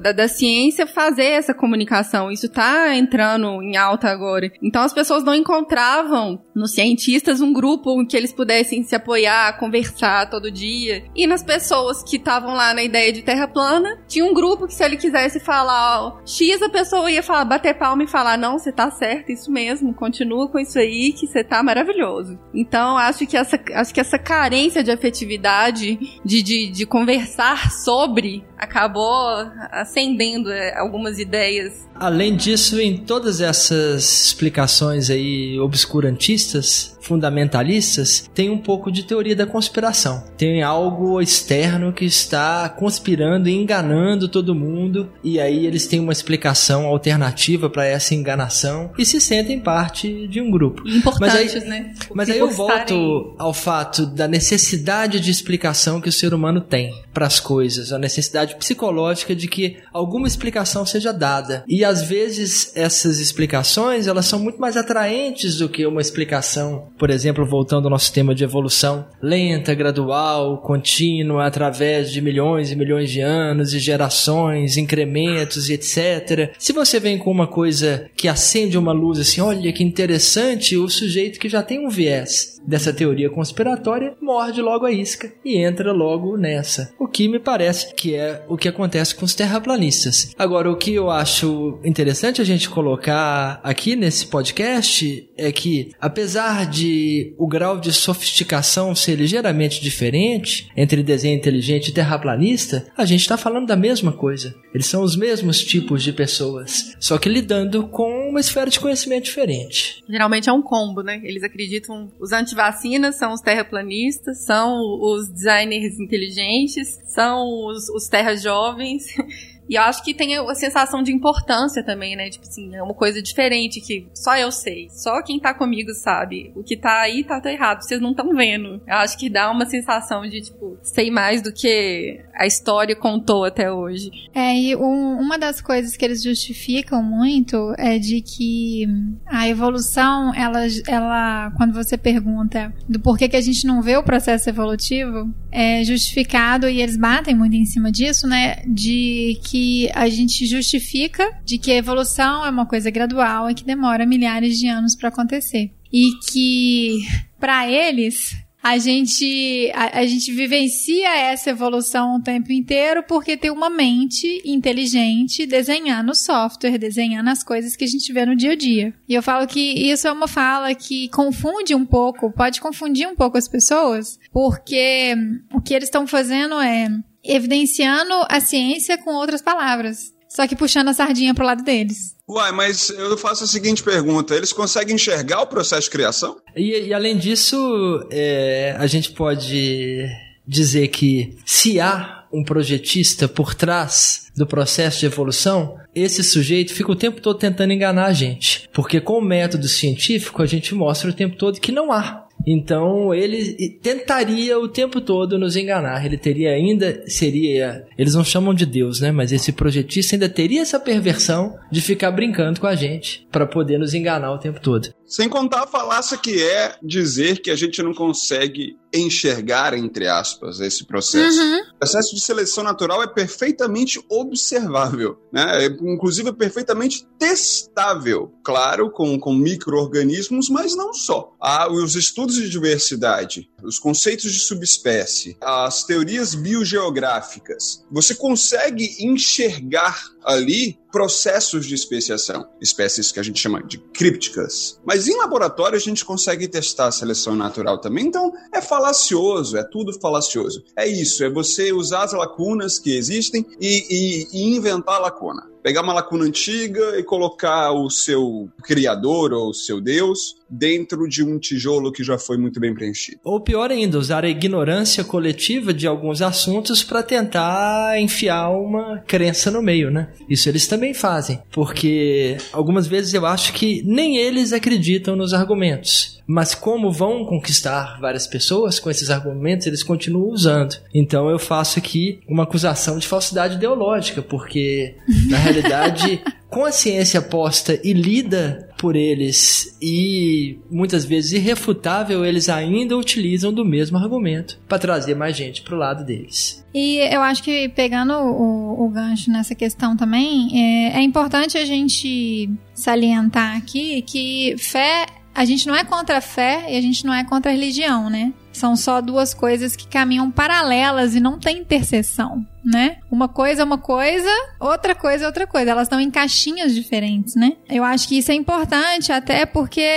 da, da, ciência fazer essa comunicação. Isso tá entrando em alta agora. Então as pessoas não encontravam nos cientistas um grupo em que eles pudessem se apoiar, conversar todo dia. E nas pessoas que estavam lá na ideia de terra plana, tinha um grupo que se ele quisesse falar ó, X, a pessoa ia falar, bater palma e falar, não, você tá certo, isso mesmo, continua com isso aí que você tá maravilhoso. Então, acho que essa, acho que essa carência de afetividade, de, de, de conversar sobre, acabou acendendo é, algumas ideias. Além disso, em todas essas explicações aí obscurantistas, fundamentalistas tem um pouco de teoria da conspiração. Tem algo externo que está conspirando e enganando todo mundo, e aí eles têm uma explicação alternativa para essa enganação e se sentem parte de um grupo. Importantes, mas aí, né? Mas aí eu volto ao fato da necessidade de explicação que o ser humano tem para as coisas, a necessidade psicológica de que alguma explicação seja dada. E às vezes essas explicações, elas são muito mais atraentes do que uma explicação por exemplo, voltando ao nosso tema de evolução lenta, gradual, contínua, através de milhões e milhões de anos e gerações, incrementos e etc. Se você vem com uma coisa que acende uma luz assim, olha que interessante, o sujeito que já tem um viés dessa teoria conspiratória morde logo a isca e entra logo nessa. O que me parece que é o que acontece com os terraplanistas. Agora, o que eu acho interessante a gente colocar aqui nesse podcast é que, apesar de o grau de sofisticação ser ligeiramente diferente entre desenho inteligente e terraplanista, a gente está falando da mesma coisa. Eles são os mesmos tipos de pessoas, só que lidando com uma esfera de conhecimento diferente. Geralmente é um combo, né? Eles acreditam os anti vacinas são os terraplanistas, são os designers inteligentes, são os, os terras jovens. (laughs) E eu acho que tem a sensação de importância também, né? Tipo assim, é uma coisa diferente que só eu sei. Só quem tá comigo sabe. O que tá aí tá, tá errado. Vocês não estão vendo. Eu acho que dá uma sensação de, tipo, sei mais do que a história contou até hoje. É, e um, uma das coisas que eles justificam muito é de que a evolução, ela, ela quando você pergunta do porquê que a gente não vê o processo evolutivo, é justificado, e eles batem muito em cima disso, né? De que a gente justifica de que a evolução é uma coisa gradual e que demora milhares de anos para acontecer. E que, para eles, a gente, a, a, gente vivencia essa evolução o tempo inteiro porque tem uma mente inteligente desenhando software, desenhando as coisas que a gente vê no dia a dia. E eu falo que isso é uma fala que confunde um pouco, pode confundir um pouco as pessoas, porque o que eles estão fazendo é evidenciando a ciência com outras palavras. Só que puxando a sardinha pro lado deles. Uai, mas eu faço a seguinte pergunta: eles conseguem enxergar o processo de criação? E, e além disso, é, a gente pode dizer que se há um projetista por trás do processo de evolução, esse sujeito fica o tempo todo tentando enganar a gente. Porque com o método científico a gente mostra o tempo todo que não há. Então ele tentaria o tempo todo nos enganar. Ele teria ainda, seria, eles não chamam de Deus, né? Mas esse projetista ainda teria essa perversão de ficar brincando com a gente para poder nos enganar o tempo todo. Sem contar a falácia que é dizer que a gente não consegue enxergar, entre aspas, esse processo. Uhum. O processo de seleção natural é perfeitamente observável, né? É, inclusive é perfeitamente testável, claro, com, com micro-organismos, mas não só. Ah, os estudos de diversidade, os conceitos de subespécie, as teorias biogeográficas, você consegue enxergar ali processos de especiação, espécies que a gente chama de crípticas. Mas em laboratório a gente consegue testar a seleção natural também, então é falacioso, é tudo falacioso. É isso, é você usar as lacunas que existem e, e, e inventar a lacuna pegar uma lacuna antiga e colocar o seu criador ou o seu deus dentro de um tijolo que já foi muito bem preenchido. Ou pior ainda, usar a ignorância coletiva de alguns assuntos para tentar enfiar uma crença no meio, né? Isso eles também fazem, porque algumas vezes eu acho que nem eles acreditam nos argumentos. Mas como vão conquistar várias pessoas com esses argumentos, eles continuam usando. Então eu faço aqui uma acusação de falsidade ideológica, porque na realidade (laughs) com a ciência posta e lida por eles e muitas vezes irrefutável, eles ainda utilizam do mesmo argumento para trazer mais gente pro lado deles. E eu acho que pegando o, o gancho nessa questão também, é, é importante a gente salientar aqui que fé a gente não é contra a fé e a gente não é contra a religião, né? São só duas coisas que caminham paralelas e não tem interseção né? Uma coisa é uma coisa, outra coisa é outra coisa. Elas estão em caixinhas diferentes, né? Eu acho que isso é importante até porque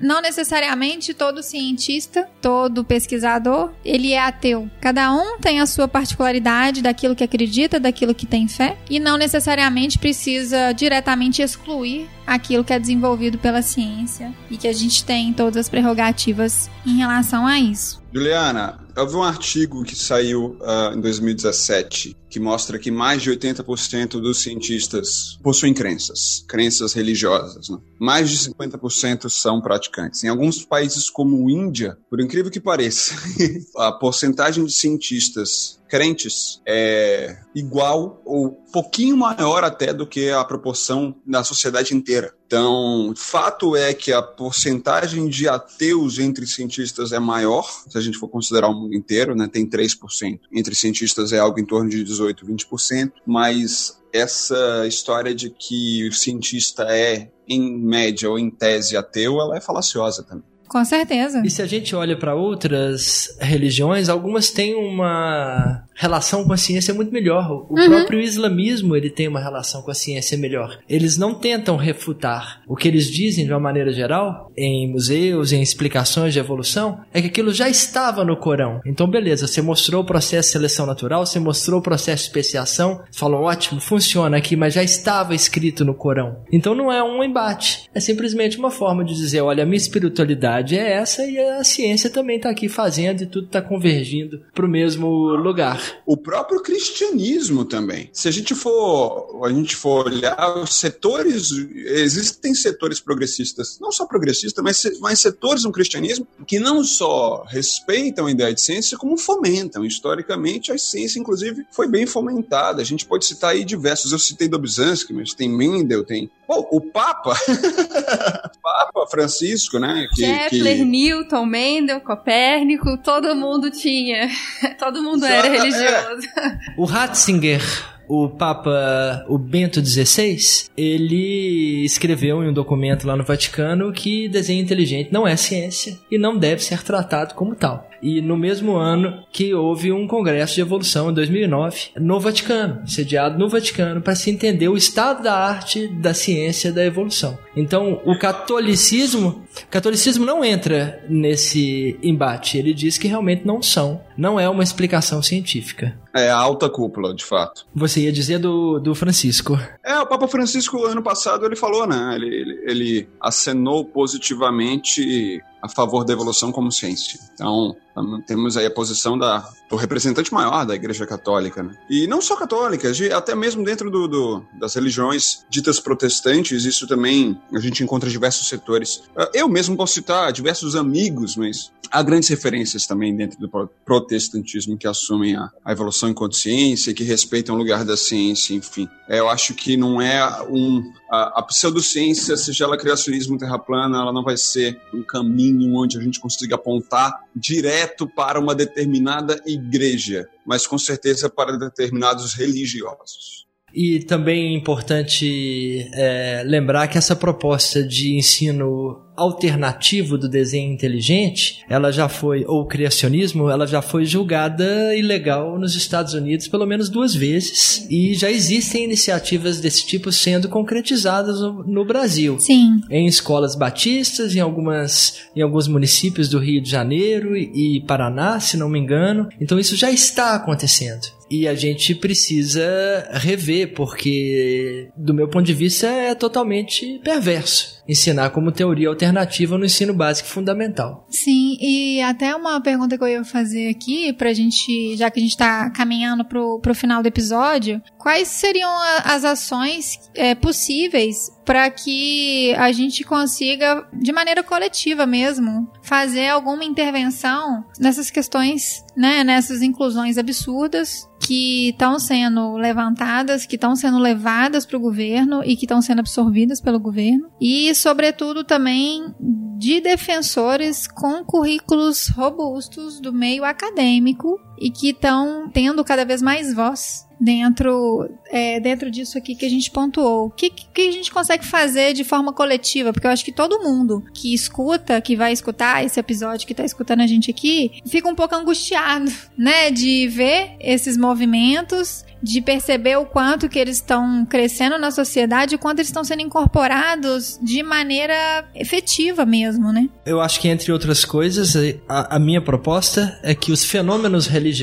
não necessariamente todo cientista, todo pesquisador, ele é ateu. Cada um tem a sua particularidade daquilo que acredita, daquilo que tem fé, e não necessariamente precisa diretamente excluir aquilo que é desenvolvido pela ciência e que a gente tem todas as prerrogativas em relação a isso. Juliana, eu vi um artigo que saiu uh, em 2017 que mostra que mais de 80% dos cientistas possuem crenças, crenças religiosas. Né? Mais de 50% são praticantes. Em alguns países como Índia, por incrível que pareça, (laughs) a porcentagem de cientistas crentes é igual ou pouquinho maior até do que a proporção da sociedade inteira. Então, fato é que a porcentagem de ateus entre cientistas é maior, se a gente for considerar o mundo inteiro, né, tem 3%. Entre cientistas é algo em torno de 18, 20%, mas essa história de que o cientista é, em média ou em tese, ateu, ela é falaciosa também. Com certeza. E se a gente olha para outras religiões, algumas têm uma relação com a ciência muito melhor. O uhum. próprio islamismo ele tem uma relação com a ciência melhor. Eles não tentam refutar. O que eles dizem de uma maneira geral, em museus, em explicações de evolução, é que aquilo já estava no Corão. Então, beleza, você mostrou o processo de seleção natural, você mostrou o processo de especiação, falou ótimo, funciona aqui, mas já estava escrito no Corão. Então não é um embate, é simplesmente uma forma de dizer, olha, a minha espiritualidade é essa e a ciência também está aqui fazendo e tudo está convergindo para o mesmo lugar. O próprio cristianismo também. Se a gente for, a gente for olhar os setores, existem setores progressistas, não só progressistas, mas, mas setores no cristianismo que não só respeitam a ideia de ciência, como fomentam. Historicamente, a ciência, inclusive, foi bem fomentada. A gente pode citar aí diversos. Eu citei Dobzhansky, mas tem Mendel, tem Pô, o Papa, (laughs) Papa Francisco, né? Que, Kepler, que... Newton, Mendel, Copérnico, todo mundo tinha, (laughs) todo mundo era religioso. É. O Ratzinger o Papa, o Bento XVI, ele escreveu em um documento lá no Vaticano que desenho inteligente não é ciência e não deve ser tratado como tal. E no mesmo ano que houve um congresso de evolução em 2009 no Vaticano, sediado no Vaticano, para se entender o estado da arte, da ciência, da evolução. Então, o catolicismo, o catolicismo não entra nesse embate. Ele diz que realmente não são, não é uma explicação científica. É a alta cúpula, de fato. Você ia dizer do, do Francisco. É, o Papa Francisco, ano passado, ele falou, né? Ele, ele, ele acenou positivamente a favor da evolução como ciência. Então, temos aí a posição da, do representante maior da Igreja Católica, né? E não só católica, até mesmo dentro do, do, das religiões ditas protestantes, isso também a gente encontra diversos setores. Ah, eu mesmo posso citar diversos amigos, mas há grandes referências também dentro do protestantismo que assumem a, a evolução em consciência, que respeitam o lugar da ciência, enfim. É, eu acho que não é um a, a pseudociência, seja ela criacionismo terra plana, ela não vai ser um caminho onde a gente consiga apontar direto para uma determinada igreja, mas com certeza para determinados religiosos. E também é importante é, lembrar que essa proposta de ensino alternativo do desenho inteligente, ela já foi, ou criacionismo, ela já foi julgada ilegal nos Estados Unidos pelo menos duas vezes e já existem iniciativas desse tipo sendo concretizadas no, no Brasil. Sim. Em escolas batistas, em algumas, em alguns municípios do Rio de Janeiro e, e Paraná, se não me engano. Então isso já está acontecendo. E a gente precisa rever, porque, do meu ponto de vista, é totalmente perverso ensinar como teoria alternativa no ensino básico fundamental. Sim, e até uma pergunta que eu ia fazer aqui, pra gente, já que a gente tá caminhando pro, pro final do episódio, quais seriam a, as ações é, possíveis para que a gente consiga, de maneira coletiva mesmo, fazer alguma intervenção nessas questões, né, nessas inclusões absurdas que estão sendo levantadas, que estão sendo levadas para o governo e que estão sendo absorvidas pelo governo. E, sobretudo, também de defensores com currículos robustos do meio acadêmico e que estão tendo cada vez mais voz dentro é, dentro disso aqui que a gente pontuou. O que, que a gente consegue fazer de forma coletiva? Porque eu acho que todo mundo que escuta, que vai escutar esse episódio, que está escutando a gente aqui, fica um pouco angustiado, (laughs) né? De ver esses movimentos de perceber o quanto que eles estão crescendo na sociedade e quanto eles estão sendo incorporados de maneira efetiva mesmo, né? Eu acho que, entre outras coisas, a, a minha proposta é que os fenômenos religiosos,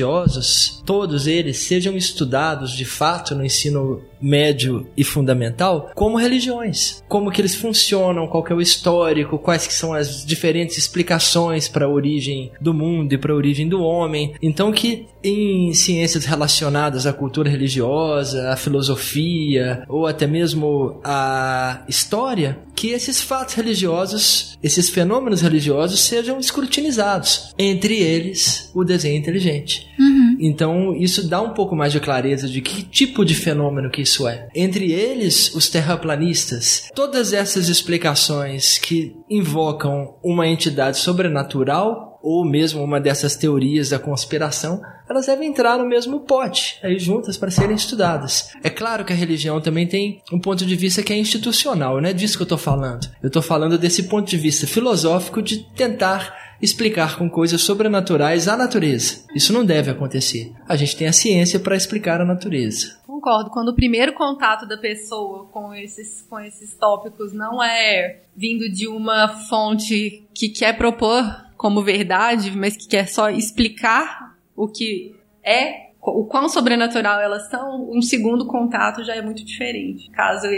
todos eles, sejam estudados de fato no ensino médio e fundamental como religiões. Como que eles funcionam, qual que é o histórico, quais que são as diferentes explicações para a origem do mundo e para a origem do homem. Então que em ciências relacionadas à cultura religiosa, à filosofia ou até mesmo à história, que esses fatos religiosos, esses fenômenos religiosos sejam escrutinizados. Entre eles, o desenho inteligente. Uhum. Então, isso dá um pouco mais de clareza de que tipo de fenômeno que isso é. Entre eles, os terraplanistas. Todas essas explicações que invocam uma entidade sobrenatural ou mesmo uma dessas teorias da conspiração, elas devem entrar no mesmo pote, aí juntas para serem estudadas. É claro que a religião também tem um ponto de vista que é institucional, não é disso que eu estou falando. Eu estou falando desse ponto de vista filosófico de tentar explicar com coisas sobrenaturais a natureza. Isso não deve acontecer. A gente tem a ciência para explicar a natureza. Concordo. Quando o primeiro contato da pessoa com esses, com esses tópicos não é vindo de uma fonte que quer propor como verdade, mas que quer só explicar o que é, o quão sobrenatural elas são, um segundo contato já é muito diferente, caso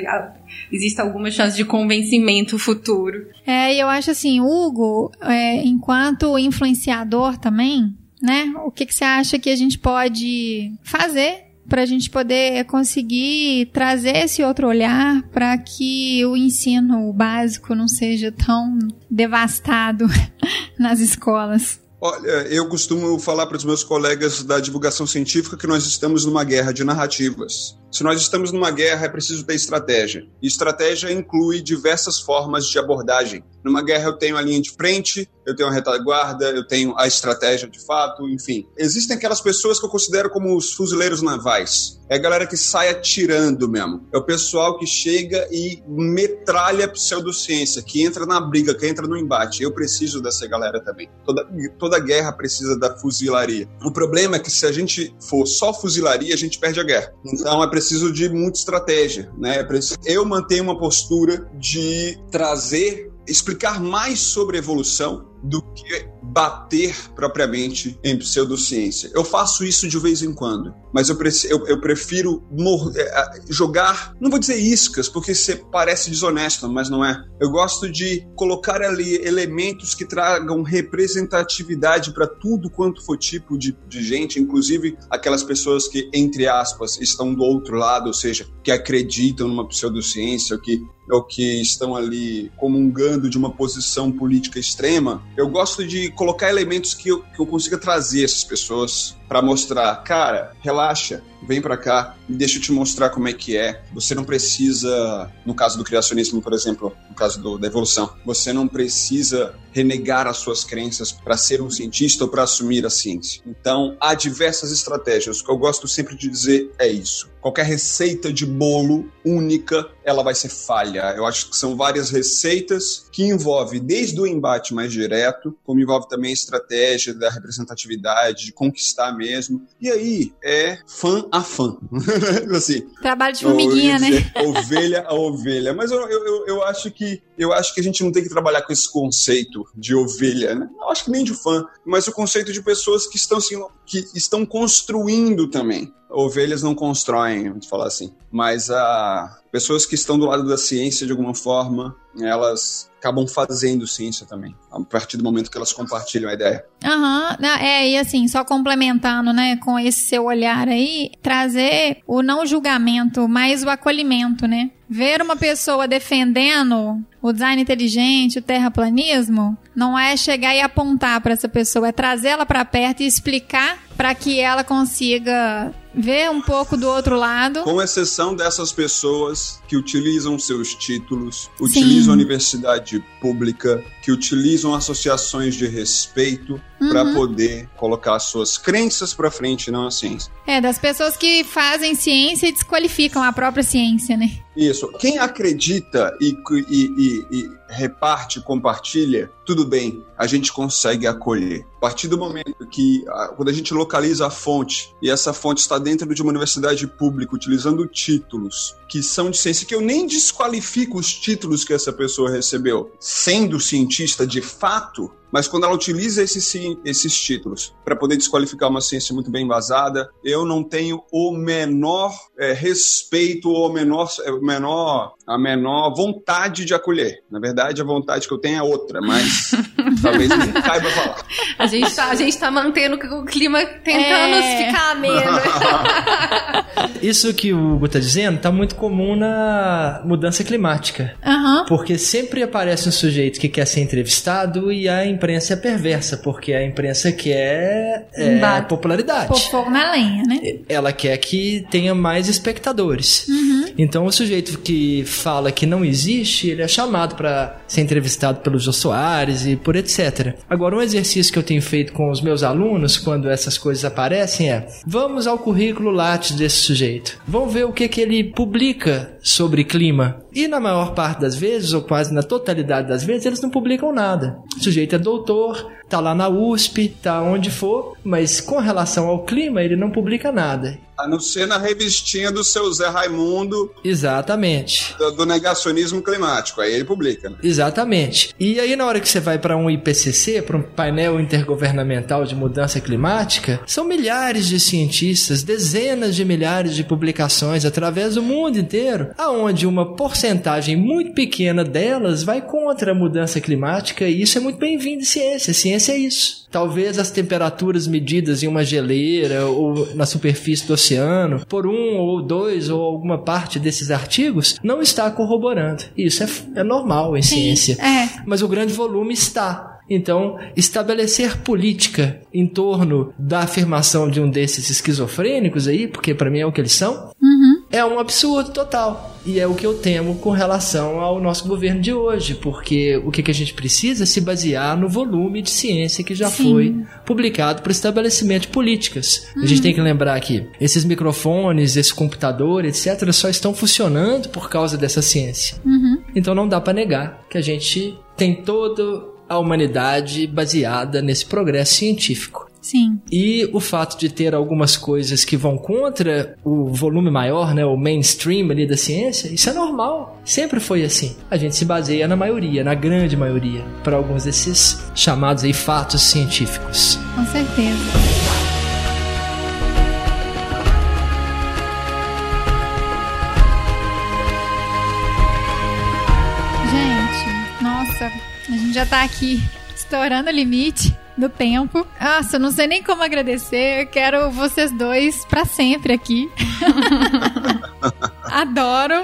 exista alguma chance de convencimento futuro. É, e eu acho assim, Hugo, é, enquanto influenciador também, né, o que, que você acha que a gente pode fazer para a gente poder conseguir trazer esse outro olhar para que o ensino básico não seja tão devastado (laughs) nas escolas. Olha, eu costumo falar para os meus colegas da divulgação científica que nós estamos numa guerra de narrativas. Se nós estamos numa guerra, é preciso ter estratégia. E estratégia inclui diversas formas de abordagem. Numa guerra, eu tenho a linha de frente, eu tenho a retaguarda, eu tenho a estratégia de fato, enfim. Existem aquelas pessoas que eu considero como os fuzileiros navais. É a galera que sai atirando mesmo. É o pessoal que chega e metralha pseudociência, que entra na briga, que entra no embate. Eu preciso dessa galera também. Toda, toda guerra precisa da fuzilaria. O problema é que se a gente for só fuzilaria, a gente perde a guerra. Então é preciso de muita estratégia, né? É eu mantenho uma postura de trazer explicar mais sobre evolução do que bater propriamente em pseudociência. Eu faço isso de vez em quando, mas eu, eu, eu prefiro é, jogar, não vou dizer iscas, porque você parece desonesto, mas não é. Eu gosto de colocar ali elementos que tragam representatividade para tudo quanto for tipo de, de gente, inclusive aquelas pessoas que, entre aspas, estão do outro lado, ou seja, que acreditam numa pseudociência, ou que ou que estão ali comungando de uma posição política extrema, eu gosto de colocar elementos que eu, que eu consiga trazer essas pessoas para mostrar, cara, relaxa, vem para cá e deixa eu te mostrar como é que é. Você não precisa, no caso do criacionismo, por exemplo, no caso do, da evolução, você não precisa renegar as suas crenças para ser um cientista ou para assumir a ciência. Então, há diversas estratégias. O que eu gosto sempre de dizer é isso qualquer receita de bolo única, ela vai ser falha. Eu acho que são várias receitas que envolve desde o embate mais direto, como envolve também a estratégia da representatividade, de conquistar mesmo. E aí é fã a fã. (laughs) assim, Trabalho de formiguinha, né? Ovelha a ovelha. Mas eu, eu, eu, acho que eu acho que a gente não tem que trabalhar com esse conceito de ovelha, né? Eu acho que nem de fã, mas o conceito de pessoas que estão, assim, que estão construindo também ovelhas não constroem, vamos falar assim. Mas a ah, pessoas que estão do lado da ciência de alguma forma, elas acabam fazendo ciência também, a partir do momento que elas compartilham a ideia. Aham, uhum. é, e assim, só complementando, né, com esse seu olhar aí, trazer o não julgamento, mas o acolhimento, né? Ver uma pessoa defendendo o design inteligente, o terraplanismo, não é chegar e apontar para essa pessoa, é trazê-la para perto e explicar para que ela consiga ver um pouco do outro lado. Com exceção dessas pessoas que utilizam seus títulos, utilizam Universidade pública, que utilizam associações de respeito uhum. para poder colocar suas crenças para frente, não a ciência. É, das pessoas que fazem ciência e desqualificam a própria ciência, né? Isso. Quem acredita e, e, e, e reparte, compartilha, tudo bem, a gente consegue acolher. A partir do momento que, quando a gente localiza a fonte e essa fonte está dentro de uma universidade pública, utilizando títulos que são de ciência, que eu nem desqualifico os títulos que essa pessoa recebeu, sendo cientista de fato, mas quando ela utiliza esses, esses títulos para poder desqualificar uma ciência muito bem embasada, eu não tenho o menor é, respeito ou menor, é, menor, a menor vontade de acolher. Na verdade, a vontade que eu tenho é outra, mas (laughs) talvez nem caiba falar. A gente está a gente tá mantendo o clima tentando é... ficar ameno. (laughs) Isso que o Hugo está dizendo está muito comum na mudança climática. Uhum. Porque sempre aparece um sujeito que quer ser entrevistado e a imprensa é perversa, porque a imprensa quer é, popularidade. Pôr fogo na lenha, né? Ela quer que tenha mais espectadores. Uhum. Então o sujeito que fala que não existe, ele é chamado para ser entrevistado pelo Jô Soares e por etc. Agora, um exercício que eu tenho feito com os meus alunos quando essas coisas aparecem é: vamos ao currículo Lattes desse sujeito. Vamos ver o que, que ele publica sobre clima. E na maior parte das vezes, ou quase na totalidade das vezes, eles não publicam nada. O sujeito é doutor, tá lá na USP, tá onde for, mas com relação ao clima, ele não publica nada. A não ser na revistinha do seu Zé Raimundo. Exatamente. Do, do negacionismo climático. Aí ele publica. Né? Exatamente. E aí, na hora que você vai para um IPCC, para um painel intergovernamental de mudança climática, são milhares de cientistas, dezenas de milhares de publicações através do mundo inteiro, aonde uma porcentagem muito pequena delas vai contra a mudança climática, e isso é muito bem-vindo em ciência. Ciência é isso. Talvez as temperaturas medidas em uma geleira ou na superfície do oceano por um ou dois ou alguma parte desses artigos não está corroborando. Isso é, é normal em Sim, ciência. É. Mas o grande volume está. Então, estabelecer política em torno da afirmação de um desses esquizofrênicos aí, porque para mim é o que eles são, uhum. É um absurdo total. E é o que eu temo com relação ao nosso governo de hoje, porque o que, que a gente precisa é se basear no volume de ciência que já Sim. foi publicado para o estabelecimento de políticas. Uhum. A gente uhum. tem que lembrar que esses microfones, esse computador, etc., só estão funcionando por causa dessa ciência. Uhum. Então não dá para negar que a gente tem toda a humanidade baseada nesse progresso científico. Sim. E o fato de ter algumas coisas que vão contra o volume maior, né, o mainstream ali da ciência, isso é normal. Sempre foi assim. A gente se baseia na maioria, na grande maioria, para alguns desses chamados aí fatos científicos. Com certeza. Gente, nossa, a gente já tá aqui estourando o limite do tempo. Nossa, eu não sei nem como agradecer. Eu quero vocês dois para sempre aqui. (laughs) Adoro.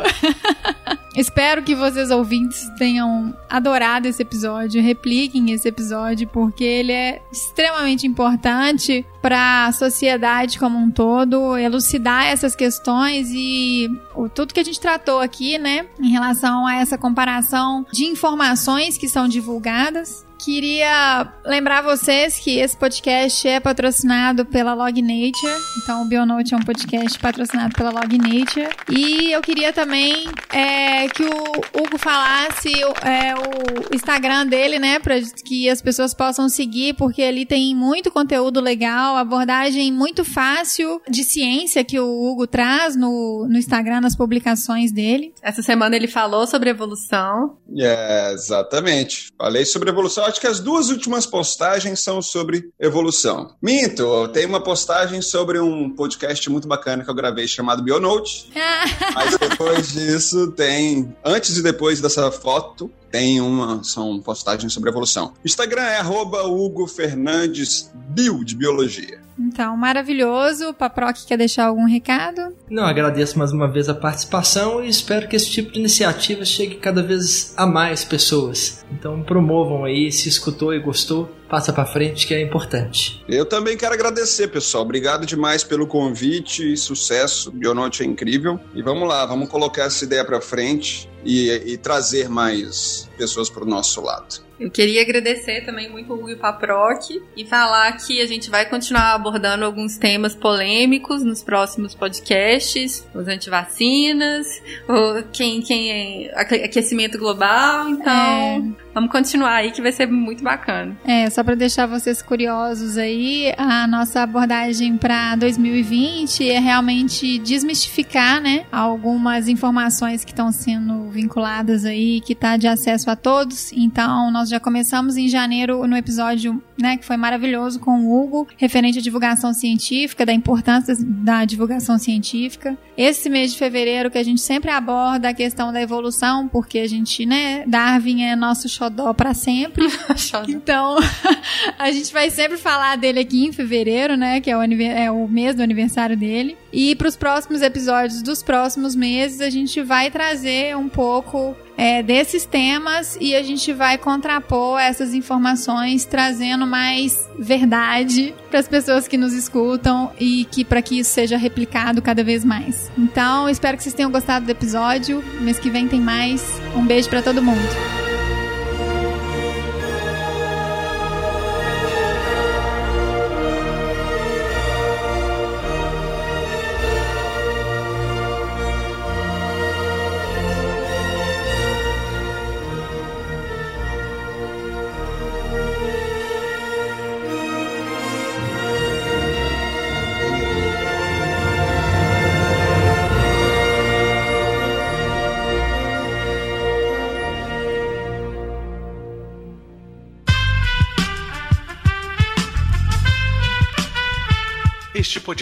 Espero que vocês ouvintes tenham adorado esse episódio, repliquem esse episódio, porque ele é extremamente importante para a sociedade como um todo, elucidar essas questões e tudo que a gente tratou aqui, né, em relação a essa comparação de informações que são divulgadas Queria lembrar vocês que esse podcast é patrocinado pela Log Nature. Então, o Bionote é um podcast patrocinado pela Log Nature. E eu queria também é, que o Hugo falasse é, o Instagram dele, né? Para que as pessoas possam seguir, porque ali tem muito conteúdo legal, abordagem muito fácil de ciência que o Hugo traz no, no Instagram, nas publicações dele. Essa semana ele falou sobre evolução. É, exatamente. Falei sobre evolução acho que as duas últimas postagens são sobre evolução. Minto, tem uma postagem sobre um podcast muito bacana que eu gravei chamado Bionote. (laughs) mas depois disso tem, antes e depois dessa foto, tem uma, são postagens sobre evolução. Instagram é arroba Hugo Fernandes Bio, de Biologia. Então, maravilhoso. O Paproc quer deixar algum recado? Não, agradeço mais uma vez a participação e espero que esse tipo de iniciativa chegue cada vez a mais pessoas. Então, promovam aí, se escutou e gostou, passa para frente que é importante. Eu também quero agradecer, pessoal. Obrigado demais pelo convite, sucesso. O Bionote é incrível. E vamos lá, vamos colocar essa ideia para frente e, e trazer mais pessoas para o nosso lado. Eu queria agradecer também muito o Hugo Paproc e falar que a gente vai continuar abordando alguns temas polêmicos nos próximos podcasts, os antivacinas, o quem, quem é aquecimento global, então é. Vamos continuar aí que vai ser muito bacana. É, só para deixar vocês curiosos aí, a nossa abordagem para 2020 é realmente desmistificar, né, algumas informações que estão sendo vinculadas aí, que tá de acesso a todos. Então, nós já começamos em janeiro no episódio, né, que foi maravilhoso com o Hugo, referente à divulgação científica, da importância da divulgação científica. Esse mês de fevereiro que a gente sempre aborda a questão da evolução, porque a gente, né, Darwin é nosso xodó para sempre. (laughs) então, (laughs) a gente vai sempre falar dele aqui em fevereiro, né, que é o, é o mês do aniversário dele. E para os próximos episódios dos próximos meses, a gente vai trazer um pouco é, desses temas e a gente vai contrapor essas informações trazendo mais verdade para as pessoas que nos escutam e que para que isso seja replicado cada vez mais. Então, espero que vocês tenham gostado do episódio. Mês que vem tem mais. Um beijo para todo mundo.